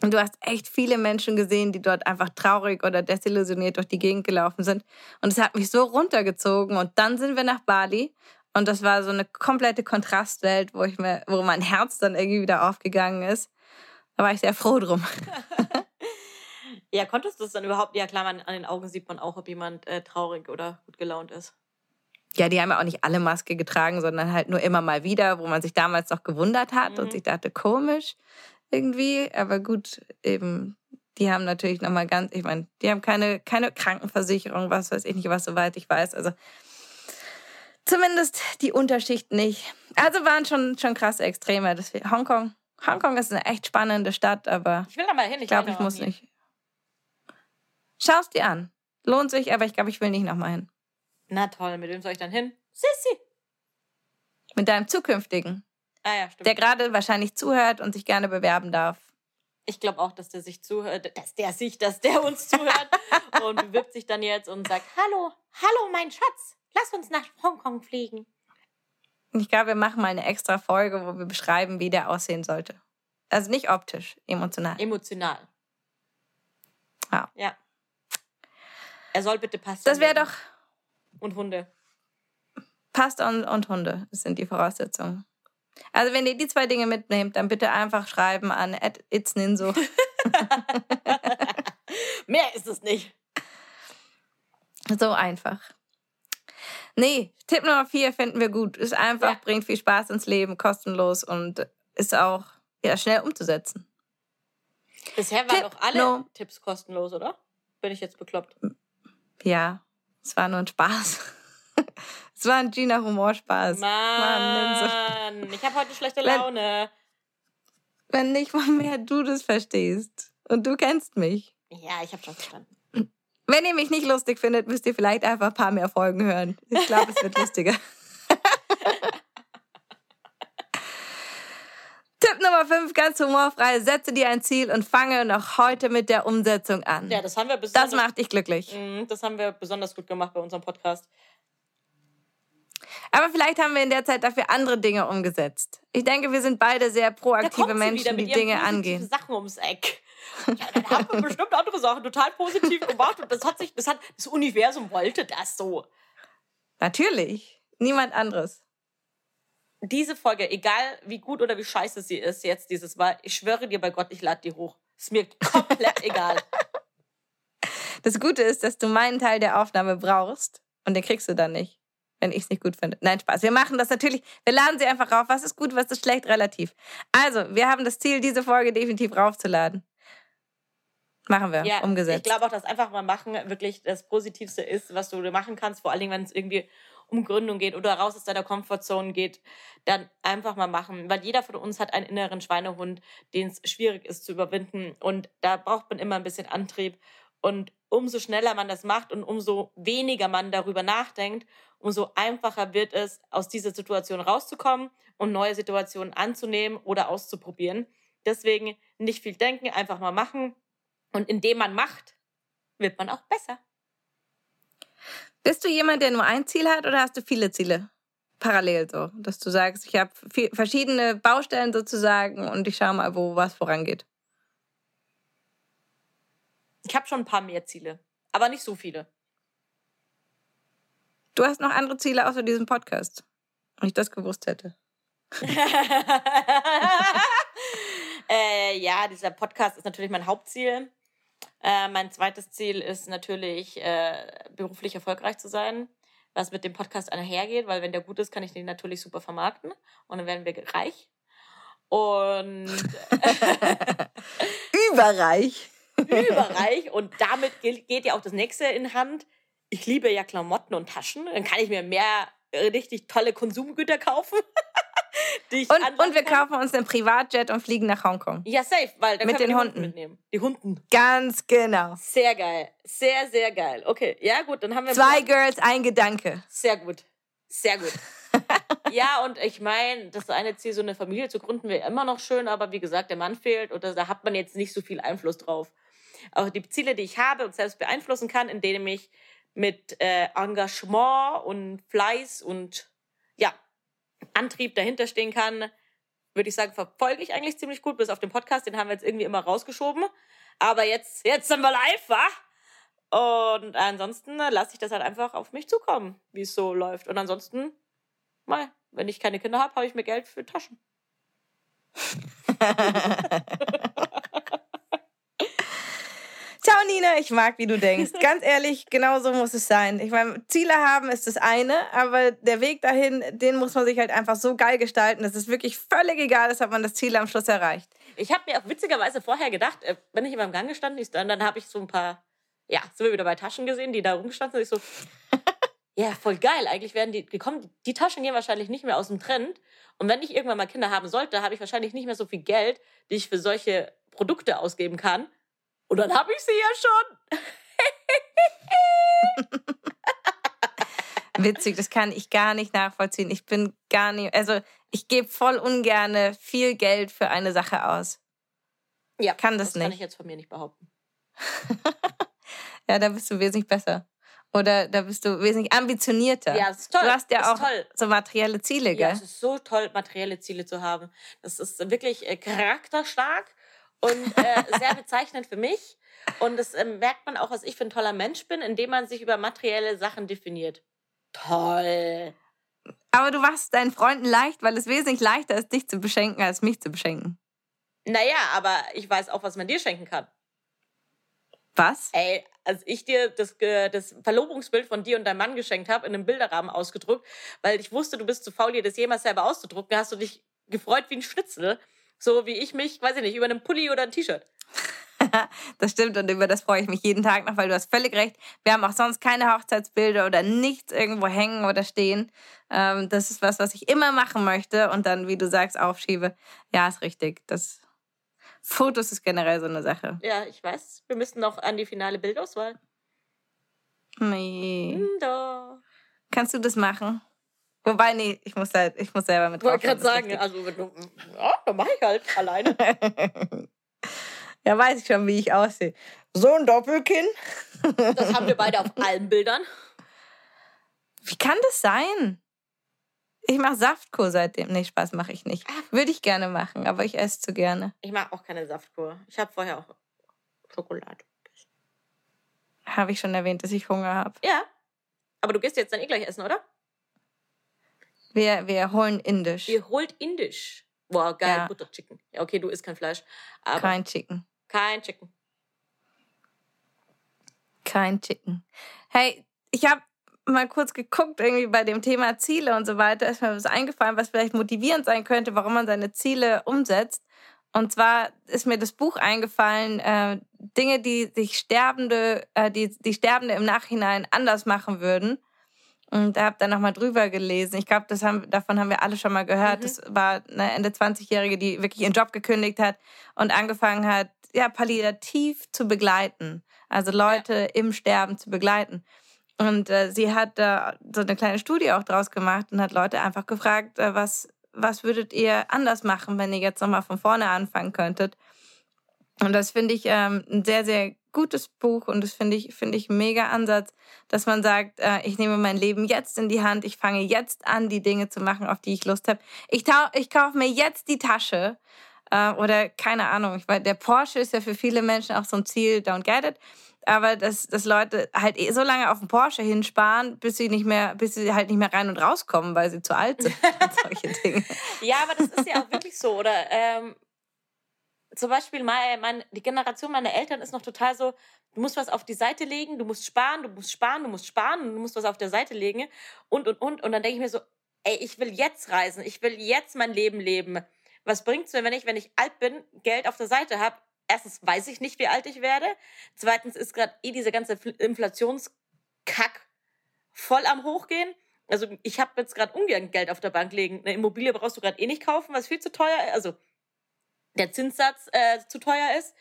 Und du hast echt viele Menschen gesehen, die dort einfach traurig oder desillusioniert durch die Gegend gelaufen sind. Und es hat mich so runtergezogen. Und dann sind wir nach Bali. Und das war so eine komplette Kontrastwelt, wo, ich mir, wo mein Herz dann irgendwie wieder aufgegangen ist. Da war ich sehr froh drum. ja, konntest du es dann überhaupt? Ja, klar, man, an den Augen sieht man auch, ob jemand äh, traurig oder gut gelaunt ist. Ja, die haben ja auch nicht alle Maske getragen, sondern halt nur immer mal wieder, wo man sich damals noch gewundert hat mhm. und sich dachte, komisch irgendwie. Aber gut, eben, die haben natürlich nochmal ganz, ich meine, die haben keine, keine Krankenversicherung, was weiß ich nicht, was soweit ich weiß. Also zumindest die Unterschicht nicht. Also waren schon, schon krasse Extreme. Das, Hongkong, Hongkong ist eine echt spannende Stadt, aber ich will da mal hin. Ich glaube, ich muss nicht. Schau es dir an. Lohnt sich, aber ich glaube, ich will nicht nochmal hin. Na toll, mit wem soll ich dann hin? Sissi. Mit deinem zukünftigen. Ah ja, stimmt. Der gerade wahrscheinlich zuhört und sich gerne bewerben darf. Ich glaube auch, dass der sich zuhört, dass der sich, dass der uns zuhört und bewirbt sich dann jetzt und sagt, hallo, hallo mein Schatz, lass uns nach Hongkong fliegen. Ich glaube, wir machen mal eine extra Folge, wo wir beschreiben, wie der aussehen sollte. Also nicht optisch, emotional. Emotional. Ja. Ja. Er soll bitte Pasta Das wäre doch Und Hunde. Pasta und, und Hunde. Das sind die Voraussetzungen. Also wenn ihr die zwei Dinge mitnehmt, dann bitte einfach schreiben an @itsninso. Mehr ist es nicht. so einfach. Nee, Tipp Nummer vier finden wir gut. Ist einfach, Ja. bringt viel Spaß ins Leben, kostenlos und ist auch ja, schnell umzusetzen. Bisher waren Tipp doch alle no- Tipps kostenlos, oder? Bin ich jetzt bekloppt? Ja, es war nur ein Spaß. Es war ein Gina Humorspaß. Mann. Mann, ich habe heute schlechte Wenn- Laune. Wenn nicht mal mehr du das verstehst. Und du kennst mich. Ja, ich habe schon verstanden. Wenn ihr mich nicht lustig findet, müsst ihr vielleicht einfach ein paar mehr Folgen hören. Ich glaube, es wird lustiger. Tipp Nummer 5, ganz humorfrei. Setze dir ein Ziel und fange noch heute mit der Umsetzung an. Ja, das haben wir besonders, das macht dich glücklich. Mm, das haben wir besonders gut gemacht bei unserem Podcast. Aber vielleicht haben wir in der Zeit dafür andere Dinge umgesetzt. Ich denke, wir sind beide sehr proaktive Menschen, die Dinge angehen. Sachen ums Eck. Ja, dann haben wir bestimmt andere Sachen total positiv gemacht und das hat sich, das hat, das Universum wollte das so. Natürlich. Niemand anderes. Diese Folge, egal wie gut oder wie scheiße sie ist jetzt dieses Mal, ich schwöre dir bei Gott, ich lade die hoch. Ist mir komplett egal. Das Gute ist, dass du meinen Teil der Aufnahme brauchst und den kriegst du dann nicht, wenn ich es nicht gut finde. Nein, Spaß. Wir machen das natürlich. Wir laden sie einfach rauf. Was ist gut, was ist schlecht, relativ. Also, wir haben das Ziel, diese Folge definitiv raufzuladen. Machen wir. Ja, umgesetzt. ich glaube auch, dass einfach mal machen wirklich das Positivste ist, was du machen kannst. Vor allen Dingen, wenn es irgendwie um Gründung geht oder raus aus deiner Comfortzone geht, dann einfach mal machen. Weil jeder von uns hat einen inneren Schweinehund, den es schwierig ist zu überwinden. Und da braucht man immer ein bisschen Antrieb. Und umso schneller man das macht und umso weniger man darüber nachdenkt, umso einfacher wird es, aus dieser Situation rauszukommen und neue Situationen anzunehmen oder auszuprobieren. Deswegen nicht viel denken, einfach mal machen. Und indem man macht, wird man auch besser. Bist du jemand, der nur ein Ziel hat oder hast du viele Ziele? Parallel so, dass du sagst, ich habe verschiedene Baustellen sozusagen und ich schaue mal, wo was vorangeht. Ich habe schon ein paar mehr Ziele, aber nicht so viele. Du hast noch andere Ziele außer diesem Podcast. Wenn ich das gewusst hätte. äh, ja, dieser Podcast ist natürlich mein Hauptziel. Äh, mein zweites Ziel ist natürlich, äh, beruflich erfolgreich zu sein, was mit dem Podcast einhergeht, weil wenn der gut ist, kann ich den natürlich super vermarkten und dann werden wir reich. Und Überreich. überreich und damit geht ja auch das nächste in Hand. Ich liebe ja Klamotten und Taschen. Dann kann ich mir mehr äh, richtig tolle Konsumgüter kaufen. Und, und wir kann. kaufen uns einen Privatjet und fliegen nach Hongkong. Ja, safe, weil dann Mit können wir den die Hunden. mitnehmen. Die Hunden. Ganz genau. Sehr geil. Sehr, sehr geil. Okay, ja gut, dann haben wir... Zwei Girls, ein Gedanke. Sehr gut. Sehr gut. ja, und ich meine, das eine Ziel, so eine Familie zu gründen, wäre immer noch schön, aber wie gesagt, der Mann fehlt oder da hat man jetzt nicht so viel Einfluss drauf. Auch die Ziele, die ich habe und selbst beeinflussen kann, indem ich mit äh, Engagement und Fleiß und ja, Antrieb dahinter stehen kann, würde ich sagen, verfolge ich eigentlich ziemlich gut, bis auf den Podcast, den haben wir jetzt irgendwie immer rausgeschoben. Aber jetzt, jetzt sind wir live, wa? Und ansonsten lasse ich das halt einfach auf mich zukommen, wie es so läuft. Und ansonsten, mal, wenn ich keine Kinder habe, habe ich mir Geld für Taschen. Ciao Nina, ich mag, wie du denkst. Ganz ehrlich, genau so muss es sein. Ich meine, Ziele haben ist das eine, aber der Weg dahin, den muss man sich halt einfach so geil gestalten, dass es wirklich völlig egal ist, ob man das Ziel am Schluss erreicht. Ich habe mir auch witzigerweise vorher gedacht, äh, wenn ich in meinem Gang gestanden ist, dann, dann habe ich so ein paar, ja, sind wir wieder bei Taschen gesehen, die da rumgestanden sind. Ich so, ja, voll geil. Eigentlich werden die gekommen, die Taschen gehen wahrscheinlich nicht mehr aus dem Trend. Und wenn ich irgendwann mal Kinder haben sollte, habe ich wahrscheinlich nicht mehr so viel Geld, die ich für solche Produkte ausgeben kann. Und dann habe ich sie ja schon. Witzig, das kann ich gar nicht nachvollziehen. Ich bin gar nicht, also ich gebe voll ungerne viel Geld für eine Sache aus. Ja, Kann das das kann nicht. ich jetzt von mir nicht behaupten. Ja, da bist du wesentlich besser. Oder da bist du wesentlich ambitionierter. Ja, das ist toll. Du hast ja Das auch toll. so materielle Ziele, Ja, gell? es ist so toll, materielle Ziele zu haben. Das ist wirklich äh, charakterstark und äh, sehr bezeichnend für mich. Und das ähm, merkt man auch, was ich für ein toller Mensch bin, indem man sich über materielle Sachen definiert. Toll. Aber du machst deinen Freunden leicht, weil es wesentlich leichter ist, dich zu beschenken, als mich zu beschenken. Naja, aber ich weiß auch, was man dir schenken kann. Was? Ey, als ich dir das, äh, das Verlobungsbild von dir und deinem Mann geschenkt habe, in einem Bilderrahmen ausgedruckt, weil ich wusste, du bist zu faul, dir das jemals selber auszudrucken, hast du dich gefreut wie ein Schnitzel. So wie ich mich, weiß ich nicht, über einen Pulli oder ein T-Shirt. das stimmt und über das freue ich mich jeden Tag noch, weil du hast völlig recht. Wir haben auch sonst keine Hochzeitsbilder oder nichts irgendwo hängen oder stehen. Ähm, das ist was, was ich immer machen möchte und dann, wie du sagst, aufschiebe. Ja, ist richtig. Das Fotos ist generell so eine Sache. Ja, ich weiß. Wir müssen noch an die finale Bildauswahl. Nee. Hm. Kannst du das machen? Wobei, nee, ich muss, halt, ich muss selber mit drauf. Ich wollte gerade sagen, also wenn du, ja, dann mache ich halt alleine. ja, weiß ich schon, wie ich aussehe. So ein Doppelkinn. das haben wir beide auf allen Bildern. Wie kann das sein? Ich mache Saftkur seitdem. Nee, Spaß mache ich nicht. Würde ich gerne machen, aber ich esse zu gerne. Ich mag auch keine Saftkur. Ich habe vorher auch Schokolade. Habe ich schon erwähnt, dass ich Hunger habe? Ja. Aber du gehst jetzt dann eh gleich essen, oder? Wir, wir holen indisch. Ihr holt indisch. Boah, geil, ja. Butter Chicken. Ja, okay, du isst kein Fleisch. Kein Chicken. Kein Chicken. Kein Chicken. Hey, ich habe mal kurz geguckt, irgendwie bei dem Thema Ziele und so weiter, ist mir was eingefallen, was vielleicht motivierend sein könnte, warum man seine Ziele umsetzt. Und zwar ist mir das Buch eingefallen, äh, Dinge, die sich Sterbende, äh, die, die Sterbende im Nachhinein anders machen würden. Und da habe dann nochmal drüber gelesen. Ich glaube, haben, davon haben wir alle schon mal gehört. Mhm. Das war eine Ende 20-Jährige, die wirklich ihren Job gekündigt hat und angefangen hat, ja, palliativ zu begleiten. Also Leute ja. im Sterben zu begleiten. Und äh, sie hat da so eine kleine Studie auch draus gemacht und hat Leute einfach gefragt, äh, was, was würdet ihr anders machen, wenn ihr jetzt nochmal von vorne anfangen könntet? Und das finde ich ähm, ein sehr, sehr gutes Buch und das finde ich, finde ich ein mega Ansatz, dass man sagt, äh, ich nehme mein Leben jetzt in die Hand, ich fange jetzt an, die Dinge zu machen, auf die ich Lust habe. Ich, ich kaufe mir jetzt die Tasche äh, oder keine Ahnung, weil der Porsche ist ja für viele Menschen auch so ein Ziel, don't get it aber dass, dass Leute halt eh so lange auf den Porsche hinsparen, bis sie nicht mehr, bis sie halt nicht mehr rein und rauskommen, weil sie zu alt sind solche Dinge. Ja, aber das ist ja auch wirklich so. Oder ähm, zum Beispiel mein, mein, die Generation meiner Eltern ist noch total so, du musst was auf die Seite legen, du musst sparen, du musst sparen, du musst sparen, du musst was auf der Seite legen und und und. Und dann denke ich mir so, ey, ich will jetzt reisen, ich will jetzt mein Leben leben. Was bringt's mir, wenn ich, wenn ich alt bin, Geld auf der Seite habe? erstens weiß ich nicht, wie alt ich werde. Zweitens ist gerade eh dieser ganze Inflationskack voll am Hochgehen. Also ich habe jetzt gerade ungern Geld auf der Bank legen. Eine Immobilie brauchst du gerade eh nicht kaufen, was viel zu teuer ist. Also der Zinssatz äh, zu teuer ist.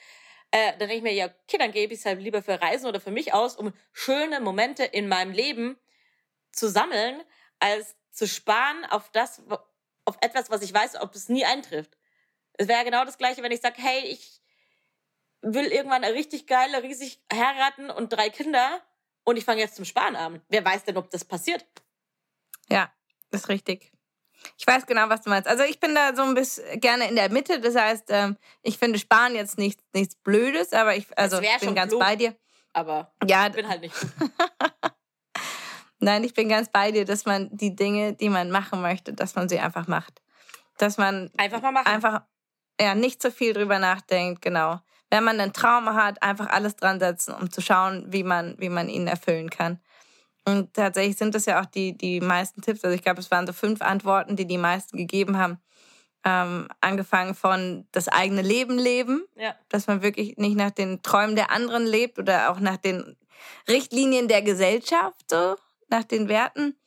Äh, dann denke ich mir, ja, okay, dann gebe ich es halt lieber für Reisen oder für mich aus, um schöne Momente in meinem Leben zu sammeln, als zu sparen auf das, auf etwas, was ich weiß, ob es nie eintrifft. Es wäre genau das Gleiche, wenn ich sage, hey, ich will irgendwann eine richtig geile, riesig heiraten und drei Kinder und ich fange jetzt zum Sparen an. Wer weiß denn, ob das passiert? Ja, ist richtig. Ich weiß genau, was du meinst. Also ich bin da so ein bisschen gerne in der Mitte. Das heißt, ähm, ich finde Sparen jetzt nicht, nichts Blödes, aber ich, also ich bin ganz klug, bei dir. Aber ja, ich bin halt nicht gut. Nein, ich bin ganz bei dir, dass man die Dinge, die man machen möchte, dass man sie einfach macht. Dass man einfach mal machen. Einfach ja, nicht so viel drüber nachdenkt, genau wenn man einen Traum hat, einfach alles dran setzen, um zu schauen, wie man, wie man ihn erfüllen kann. Und tatsächlich sind das ja auch die, die meisten Tipps. Also ich glaube, es waren so fünf Antworten, die die meisten gegeben haben. Ähm, angefangen von das eigene Leben leben, ja. dass man wirklich nicht nach den Träumen der anderen lebt oder auch nach den Richtlinien der Gesellschaft, so nach den Werten.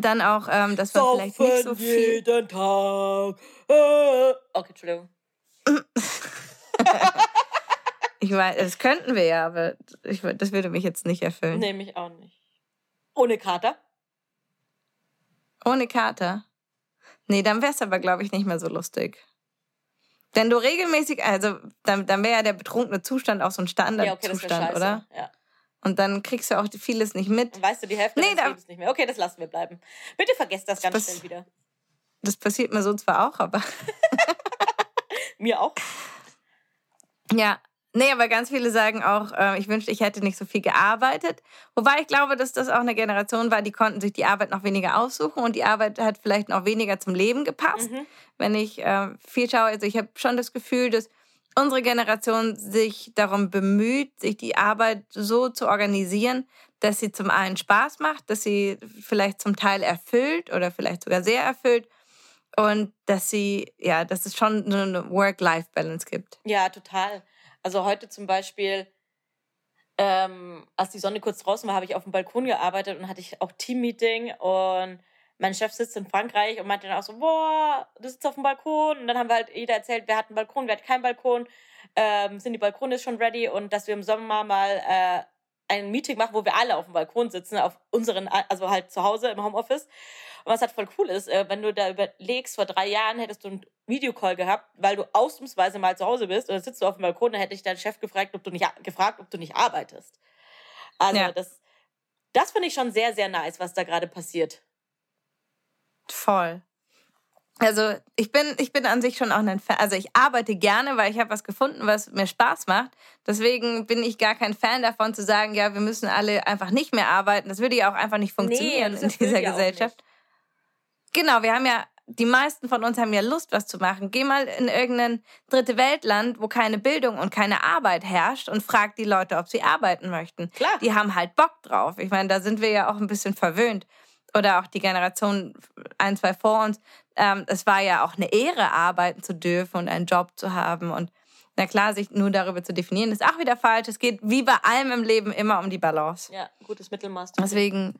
Dann auch, ähm, dass man Saufen vielleicht nicht so viel. jeden Tag. Äh. Okay, Entschuldigung. ich meine, das könnten wir ja, aber ich, das würde mich jetzt nicht erfüllen. Nee, mich auch nicht. Ohne Kater? Ohne Kater? Nee, dann wäre es aber, glaube ich, nicht mehr so lustig. Wenn du regelmäßig, also dann, dann wäre ja der betrunkene Zustand auch so ein Standardzustand, ja, okay, oder? Ja. Und dann kriegst du auch vieles nicht mit. weißt du die Hälfte nee, des da, Lebens nicht mehr. Okay, das lassen wir bleiben. Bitte vergesst das, das ganz schnell wieder. Das passiert mir so zwar auch, aber. mir auch. Ja, Nee, aber ganz viele sagen auch, äh, ich wünschte, ich hätte nicht so viel gearbeitet. Wobei ich glaube, dass das auch eine Generation war, die konnten sich die Arbeit noch weniger aussuchen und die Arbeit hat vielleicht noch weniger zum Leben gepasst. Mhm. Wenn ich äh, viel schaue, also ich habe schon das Gefühl, dass unsere Generation sich darum bemüht, sich die Arbeit so zu organisieren, dass sie zum einen Spaß macht, dass sie vielleicht zum Teil erfüllt oder vielleicht sogar sehr erfüllt und dass sie, ja, dass es schon eine Work-Life-Balance gibt. Ja, total. Also heute zum Beispiel, ähm, als die Sonne kurz draußen war, habe ich auf dem Balkon gearbeitet und hatte ich auch Teammeeting und mein Chef sitzt in Frankreich und meinte dann auch so, boah, du sitzt auf dem Balkon. Und dann haben wir halt jeder erzählt, wer hat einen Balkon, wer hat keinen Balkon, ähm, sind die Balkone schon ready und dass wir im Sommer mal äh, ein Meeting machen, wo wir alle auf dem Balkon sitzen, auf unseren, also halt zu Hause im Homeoffice. Und was halt voll cool ist, äh, wenn du da überlegst, vor drei Jahren hättest du einen Videocall gehabt, weil du ausnahmsweise mal zu Hause bist und dann sitzt du auf dem Balkon, dann hätte ich deinen Chef gefragt, ob du nicht, gefragt, ob du nicht arbeitest. Also ja. das, das finde ich schon sehr, sehr nice, was da gerade passiert. Voll. Also ich bin, ich bin an sich schon auch ein Fan. Also ich arbeite gerne, weil ich habe was gefunden, was mir Spaß macht. Deswegen bin ich gar kein Fan davon zu sagen, ja, wir müssen alle einfach nicht mehr arbeiten. Das würde ja auch einfach nicht funktionieren nee, in dieser Gesellschaft. Genau, wir haben ja, die meisten von uns haben ja Lust, was zu machen. Geh mal in irgendein dritte Weltland, wo keine Bildung und keine Arbeit herrscht und frag die Leute, ob sie arbeiten möchten. Klar. Die haben halt Bock drauf. Ich meine, da sind wir ja auch ein bisschen verwöhnt oder auch die Generation ein, zwei vor uns, ähm, es war ja auch eine Ehre, arbeiten zu dürfen und einen Job zu haben. Und na klar, sich nur darüber zu definieren, ist auch wieder falsch. Es geht wie bei allem im Leben immer um die Balance. Ja, gutes Mittelmaß. Deswegen,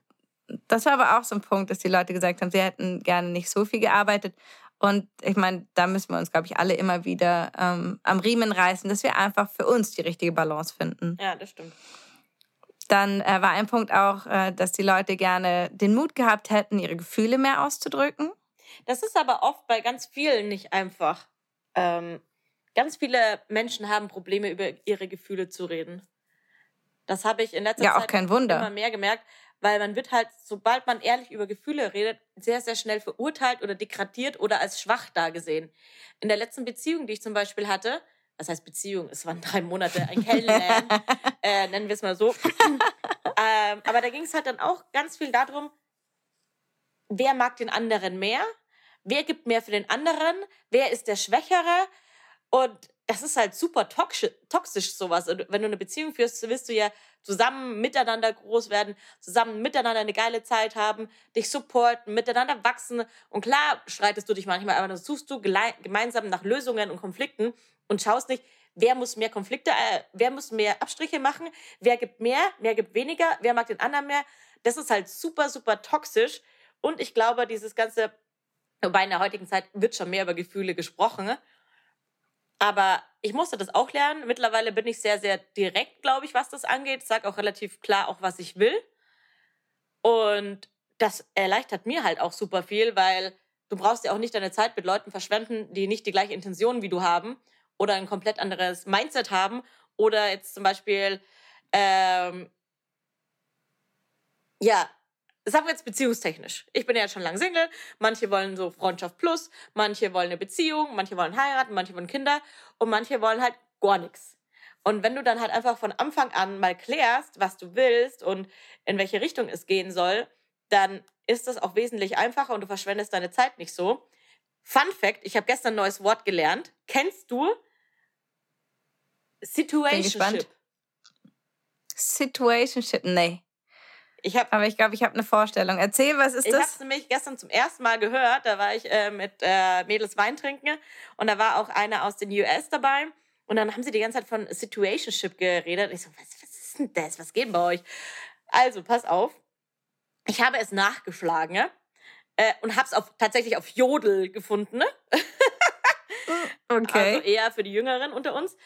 das war aber auch so ein Punkt, dass die Leute gesagt haben, sie hätten gerne nicht so viel gearbeitet. Und ich meine, da müssen wir uns, glaube ich, alle immer wieder ähm, am Riemen reißen, dass wir einfach für uns die richtige Balance finden. Ja, das stimmt. Dann äh, war ein Punkt auch, äh, dass die Leute gerne den Mut gehabt hätten, ihre Gefühle mehr auszudrücken. Das ist aber oft bei ganz vielen nicht einfach. Ähm, ganz viele Menschen haben Probleme, über ihre Gefühle zu reden. Das habe ich in letzter ja, Zeit auch kein Wunder. immer mehr gemerkt, weil man wird halt, sobald man ehrlich über Gefühle redet, sehr, sehr schnell verurteilt oder degradiert oder als schwach dargesehen. In der letzten Beziehung, die ich zum Beispiel hatte, was heißt Beziehung? Es waren drei Monate, ein Kennenlernen, äh, nennen wir es mal so. ähm, aber da ging es halt dann auch ganz viel darum, wer mag den anderen mehr? Wer gibt mehr für den anderen? Wer ist der Schwächere? Und das ist halt super toxisch, toxisch sowas. Und wenn du eine Beziehung führst, willst du ja zusammen miteinander groß werden, zusammen miteinander eine geile Zeit haben, dich supporten, miteinander wachsen. Und klar streitest du dich manchmal, aber dann suchst du gemeinsam nach Lösungen und Konflikten und schaust nicht, wer muss mehr Konflikte, äh, wer muss mehr Abstriche machen, wer gibt mehr, wer gibt weniger, wer mag den anderen mehr. Das ist halt super, super toxisch. Und ich glaube, dieses ganze, wobei in der heutigen Zeit wird schon mehr über Gefühle gesprochen. Aber ich musste das auch lernen. Mittlerweile bin ich sehr, sehr direkt, glaube ich, was das angeht. Sage auch relativ klar auch, was ich will. Und das erleichtert mir halt auch super viel, weil du brauchst ja auch nicht deine Zeit mit Leuten verschwenden, die nicht die gleiche Intention wie du haben oder ein komplett anderes Mindset haben oder jetzt zum Beispiel, ähm, ja, sagen wir jetzt beziehungstechnisch. Ich bin ja jetzt schon lange Single. Manche wollen so Freundschaft plus, manche wollen eine Beziehung, manche wollen heiraten, manche wollen Kinder und manche wollen halt gar nichts. Und wenn du dann halt einfach von Anfang an mal klärst, was du willst und in welche Richtung es gehen soll, dann ist das auch wesentlich einfacher und du verschwendest deine Zeit nicht so. Fun Fact, ich habe gestern ein neues Wort gelernt. Kennst du Situationship. Situationship, nee. Ich hab, Aber ich glaube, ich habe eine Vorstellung. Erzähl, was ist ich das? Ich habe es nämlich gestern zum ersten Mal gehört. Da war ich äh, mit äh, Mädels Wein trinken und da war auch eine aus den US dabei. Und dann haben sie die ganze Zeit von Situationship geredet. Und ich so, was, was ist denn das? Was geht bei euch? Also, pass auf. Ich habe es nachgeschlagen äh, und habe es tatsächlich auf Jodel gefunden. okay. Also eher für die Jüngeren unter uns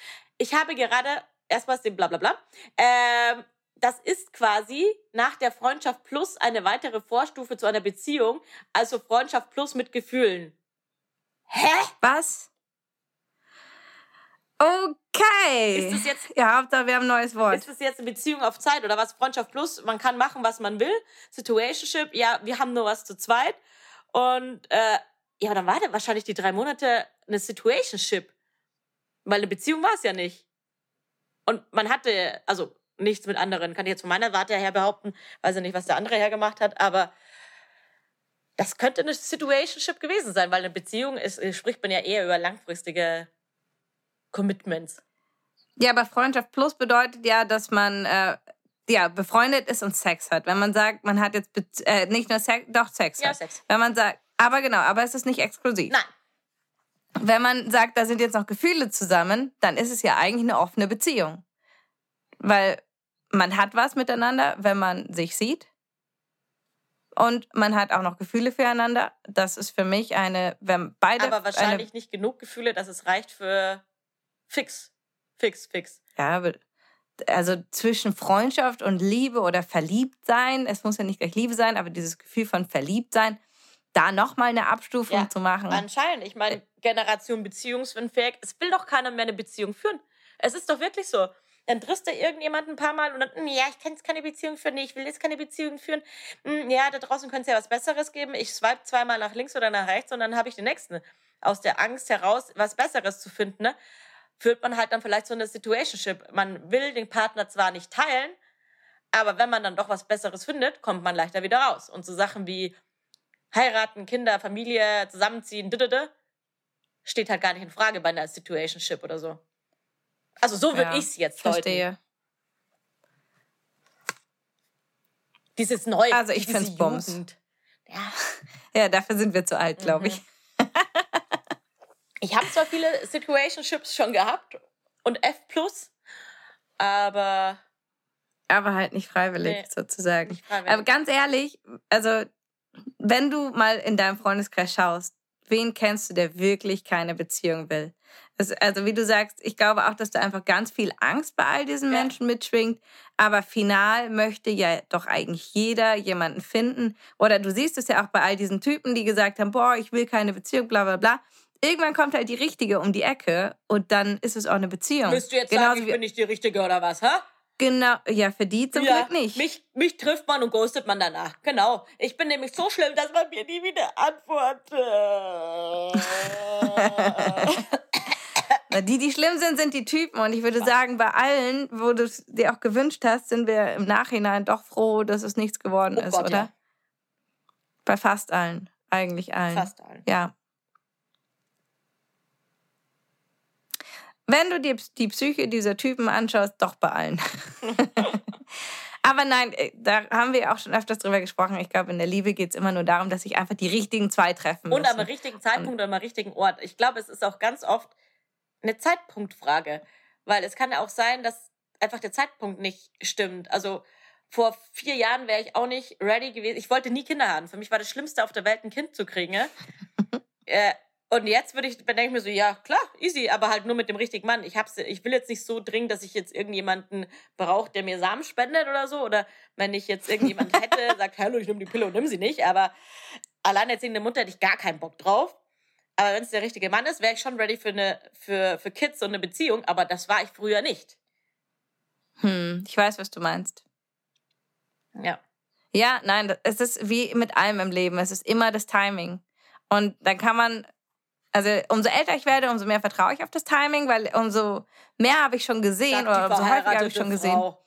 ich habe gerade erstmal den Blablabla. Ähm, das ist quasi nach der Freundschaft plus eine weitere Vorstufe zu einer Beziehung, also Freundschaft plus mit Gefühlen. Hä? Was? Okay. Ist das jetzt, ja, Hauptsache wir haben ein neues Wort. Ist das jetzt eine Beziehung auf Zeit oder was? Freundschaft plus, man kann machen, was man will. Situationship, ja, wir haben nur was zu zweit. Und äh, ja, dann war das wahrscheinlich die drei Monate eine Situationship. Weil eine Beziehung war es ja nicht. und man hatte, also nichts mit anderen, kann ich jetzt von meiner Warte her behaupten, weiß ich nicht, was der andere hergemacht hat, aber das könnte eine Situationship gewesen sein, weil eine Beziehung ist, spricht man ja eher über langfristige Commitments. Ja, aber Freundschaft plus bedeutet ja, dass man äh, ja, befreundet ist und Sex hat. Wenn man sagt, man hat jetzt äh, nicht nur Sex, doch Sex. Ja, hat. Sex. Wenn man sagt, aber genau, aber es ist nicht exklusiv. Nein. Wenn man sagt, da sind jetzt noch Gefühle zusammen, dann ist es ja eigentlich eine offene Beziehung. Weil man hat was miteinander, wenn man sich sieht. Und man hat auch noch Gefühle füreinander. Das ist für mich eine, wenn beide. Aber wahrscheinlich eine, nicht genug Gefühle, dass es reicht für fix. Fix, fix. Ja, aber also zwischen Freundschaft und Liebe oder Verliebtsein, es muss ja nicht gleich Liebe sein, aber dieses Gefühl von Verliebtsein, da nochmal eine Abstufung Ja, zu machen. Anscheinend. Ich meine, Generation beziehungsfähig. Es will doch keiner mehr eine Beziehung führen. Es ist doch wirklich so. Dann triffst du irgendjemanden ein paar Mal und dann, "Hm, ja, ich kann jetzt keine Beziehung führen, nee, ich will jetzt keine Beziehung führen. Hm, Ja, da draußen könnte es ja was Besseres geben. Ich swipe zweimal nach links oder nach rechts und dann habe ich den nächsten. Aus der Angst heraus, was Besseres zu finden, ne, führt man halt dann vielleicht so eine Situationship. Man will den Partner zwar nicht teilen, aber wenn man dann doch was Besseres findet, kommt man leichter wieder raus. Und so Sachen wie heiraten, Kinder, Familie, zusammenziehen, didede, steht halt gar nicht in Frage bei einer Situationship oder so. Also so würde Ja, ich es jetzt deuten. Verstehe. Dieses neue, Also ich diese find's Bums. Ja, Ja, dafür sind wir zu alt, glaube Mhm. ich. ich habe zwar viele Situationships schon gehabt und F+, aber Aber halt nicht freiwillig, Nee, sozusagen. nicht freiwillig. Aber ganz ehrlich, also wenn du mal in deinem Freundeskreis schaust, wen kennst du, der wirklich keine Beziehung will? Es, also wie du sagst, ich glaube auch, dass da einfach ganz viel Angst bei all diesen Ja. Menschen mitschwingt. Aber final möchte ja doch eigentlich jeder jemanden finden. Oder du siehst es ja auch bei all diesen Typen, die gesagt haben, boah, ich will keine Beziehung, bla bla bla. Irgendwann kommt halt die Richtige um die Ecke und dann ist es auch eine Beziehung. willst du jetzt Genauso sagen, ich bin nicht die Richtige oder was, hä? Genau, ja, für die zum ja, Glück nicht. Mich, mich trifft man und ghostet man danach. Genau. Ich bin nämlich so schlimm, dass man mir nie wieder antwortet. Na, die, die schlimm sind, sind die Typen. Und ich würde sagen, bei allen, wo du es dir auch gewünscht hast, sind wir im Nachhinein doch froh, dass es nichts geworden Oh ist, Gott, oder? ja. Bei fast allen. Eigentlich allen. Fast allen. Ja. Wenn du dir die Psyche dieser Typen anschaust, doch bei allen. Aber nein, äh, da haben wir auch schon öfters drüber gesprochen. Ich glaube, in der Liebe geht es immer nur darum, dass sich einfach die richtigen zwei treffen Und am richtigen Zeitpunkt und am richtigen Ort. Ich glaube, es ist auch ganz oft eine Zeitpunktfrage. Weil es kann ja auch sein, dass einfach der Zeitpunkt nicht stimmt. Also vor vier Jahren wäre ich auch nicht ready gewesen. Ich wollte nie Kinder haben. Für mich war das Schlimmste auf der Welt, ein Kind zu kriegen. ne? äh, und jetzt würde ich, denke ich mir so, ja, klar, easy, aber halt nur mit dem richtigen Mann. Ich, hab's, ich will jetzt nicht so dringend, dass ich jetzt irgendjemanden brauche, der mir Samen spendet oder so. Oder wenn ich jetzt irgendjemand hätte, sagt, hallo, ich nehme die Pille und nimm sie nicht. Aber alleinerziehende Mutter hätte ich gar keinen Bock drauf. Aber wenn es der richtige Mann ist, wäre ich schon ready für, eine, für, für Kids und eine Beziehung. Aber das war ich früher nicht. Hm, ich weiß, was du meinst. Ja. Ja, nein, es ist wie mit allem im Leben. Es ist immer das Timing. Und dann kann man, also umso älter ich werde, umso mehr vertraue ich auf das Timing, weil umso mehr habe ich schon gesehen oder umso häufiger habe ich schon gesehen. Frau.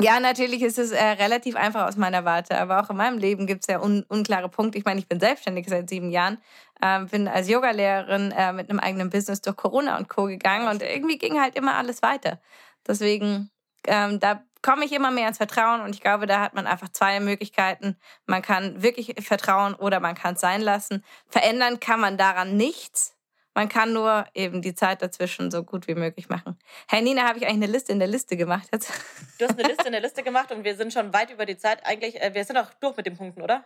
Ja, natürlich ist es äh, relativ einfach aus meiner Warte, aber auch in meinem Leben gibt es ja un unklare Punkte. Ich meine, ich bin selbstständig seit sieben Jahren, ähm, bin als Yogalehrerin äh, mit einem eigenen Business durch Corona und Co. gegangen und irgendwie ging halt immer alles weiter. Deswegen, ähm, da komme ich immer mehr ins Vertrauen und ich glaube, da hat man einfach zwei Möglichkeiten. Man kann wirklich vertrauen oder man kann es sein lassen. Verändern kann man daran nichts. Man kann nur eben die Zeit dazwischen so gut wie möglich machen. Herr Nina, habe ich eigentlich eine Liste in der Liste gemacht jetzt? Du hast eine Liste in der Liste gemacht und wir sind schon weit über die Zeit. Eigentlich, äh, wir sind auch durch mit den Punkten, oder?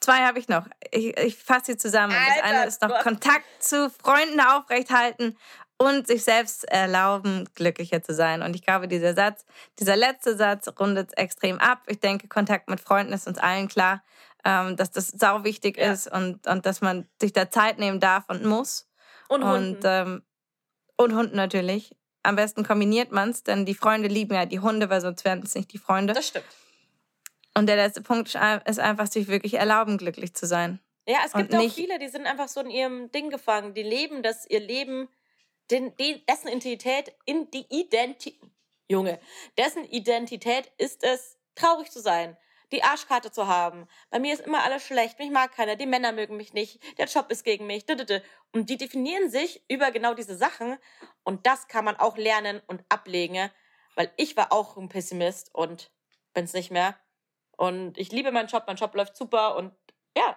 Zwei habe ich noch. Ich, ich fasse sie zusammen. das Alter, eine ist noch Kontakt zu Freunden aufrechthalten und sich selbst erlauben, glücklicher zu sein. Und ich glaube, dieser Satz, dieser letzte Satz rundet es extrem ab. Ich denke, Kontakt mit Freunden ist uns allen klar, ähm, dass das sau wichtig Ja. ist und, und dass man sich da Zeit nehmen darf und muss. Und Hunden. Und, ähm, und Hunden natürlich. Am besten kombiniert man es, denn die Freunde lieben ja die Hunde, weil sonst wären es nicht die Freunde. das stimmt. Und der letzte Punkt ist ein- ist einfach, sich wirklich erlauben, glücklich zu sein. Ja, es gibt Und auch viele, die sind einfach so in ihrem Ding gefangen. Die leben das, ihr Leben den, den, dessen Identität in die Identität, Junge, dessen Identität ist es, traurig zu sein, die Arschkarte zu haben. Bei mir ist immer alles schlecht, mich mag keiner, die Männer mögen mich nicht, der Job ist gegen mich. Und die definieren sich über genau diese Sachen. Und das kann man auch lernen und ablegen, weil ich war auch ein Pessimist und bin es nicht mehr. Und ich liebe meinen Job, mein Job läuft super und ja.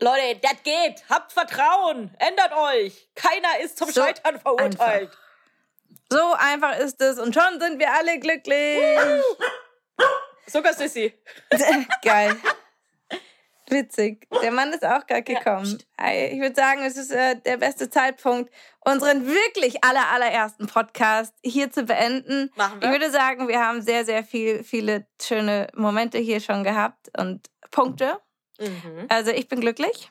Leute, das geht. Habt Vertrauen. Ändert euch. Keiner ist zum so Scheitern verurteilt. Einfach. So einfach ist es und schon sind wir alle glücklich. Sogar Sissy. Geil. Witzig. Der Mann ist auch gerade gekommen. Ja, ich würde sagen, es ist äh, der beste Zeitpunkt, unseren wirklich aller, allerersten Podcast hier zu beenden. Machen wir. Ich würde sagen, wir haben sehr, sehr viel, viele schöne Momente hier schon gehabt und Punkte. Mhm. Also ich bin glücklich.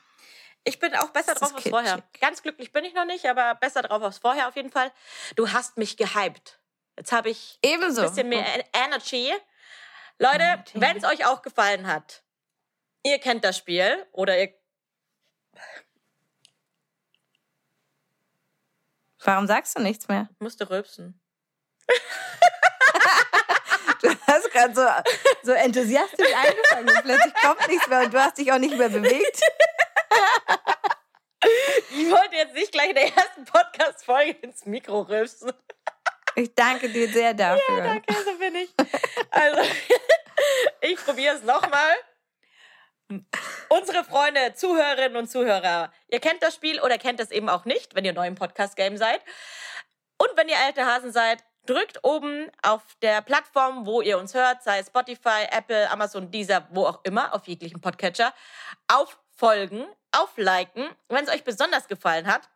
Ich bin auch besser drauf als vorher. Ganz glücklich bin ich noch nicht, aber besser drauf als vorher auf jeden Fall. Du hast mich gehypt. Jetzt habe ich Ebenso. ein bisschen mehr Energy. Leute, wenn es euch auch gefallen hat, ihr kennt das Spiel oder ihr. Warum sagst du nichts mehr? Ich musste rülpsen. du hast gerade so, so enthusiastisch angefangen und plötzlich kommt nichts mehr und du hast dich auch nicht mehr bewegt. ich wollte jetzt nicht gleich in der ersten Podcast-Folge ins Mikro rülpsen. Ich danke dir sehr dafür. Ja, danke, so bin ich. Also, ich probiere es nochmal. Unsere Freunde, Zuhörerinnen und Zuhörer, ihr kennt das Spiel oder kennt es eben auch nicht, wenn ihr neu im Podcast-Game seid. Und wenn ihr alte Hasen seid, drückt oben auf der Plattform, wo ihr uns hört, sei es Spotify, Apple, Amazon, Deezer, wo auch immer, auf jeglichen Podcatcher, auf Folgen, auf Liken. Wenn es euch besonders gefallen hat,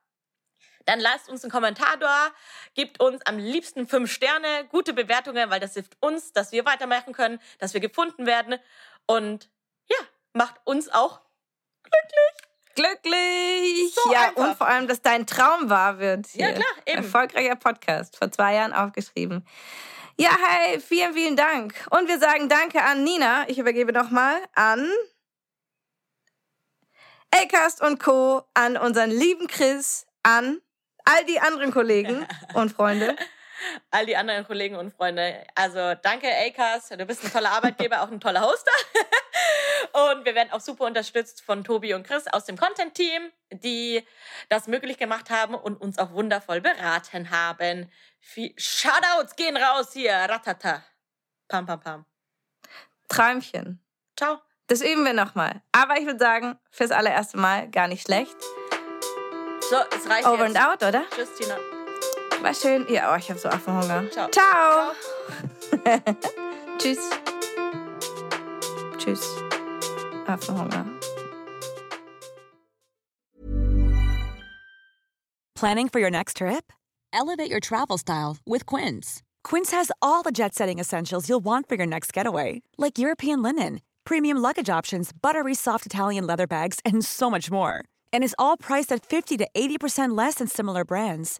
dann lasst uns einen Kommentar da, gebt uns am liebsten fünf Sterne, gute Bewertungen, weil das hilft uns, dass wir weitermachen können, dass wir gefunden werden und ja, macht uns auch glücklich. Glücklich! So ja, einfach. und vor allem, dass dein Traum wahr wird. Hier. Ja, klar, eben. Erfolgreicher Podcast, vor zwei Jahren aufgeschrieben. Ja, hi, vielen, vielen Dank. Und wir sagen Danke an Nina. Ich übergebe nochmal an Acast und Co., an unseren lieben Chris, an all die anderen Kollegen und Freunde. All die anderen Kollegen und Freunde. Also danke, Acast. Du bist ein toller Arbeitgeber, auch ein toller Hoster. und wir werden auch super unterstützt von Tobi und Chris aus dem Content-Team, die das möglich gemacht haben und uns auch wundervoll beraten haben. Shoutouts gehen raus hier. Ratata. Pam, pam, pam. Träumchen. Ciao. Das üben wir nochmal. Aber ich würde sagen, fürs allererste Mal gar nicht schlecht. So, es reicht Over jetzt. and out, oder? Tschüss, Tina. War schön. Ja, oh, ich habe so Affenhunger. Ciao. Ciao. Ciao. Tschüss. Tschüss. Affenhunger. Planning for your next trip? Elevate your travel style with Quince. Quince has all the jet-setting essentials you'll want for your next getaway, like European linen premium luggage options, buttery soft Italian leather bags, and so much more. And is all priced at 50 to 80% less than similar brands.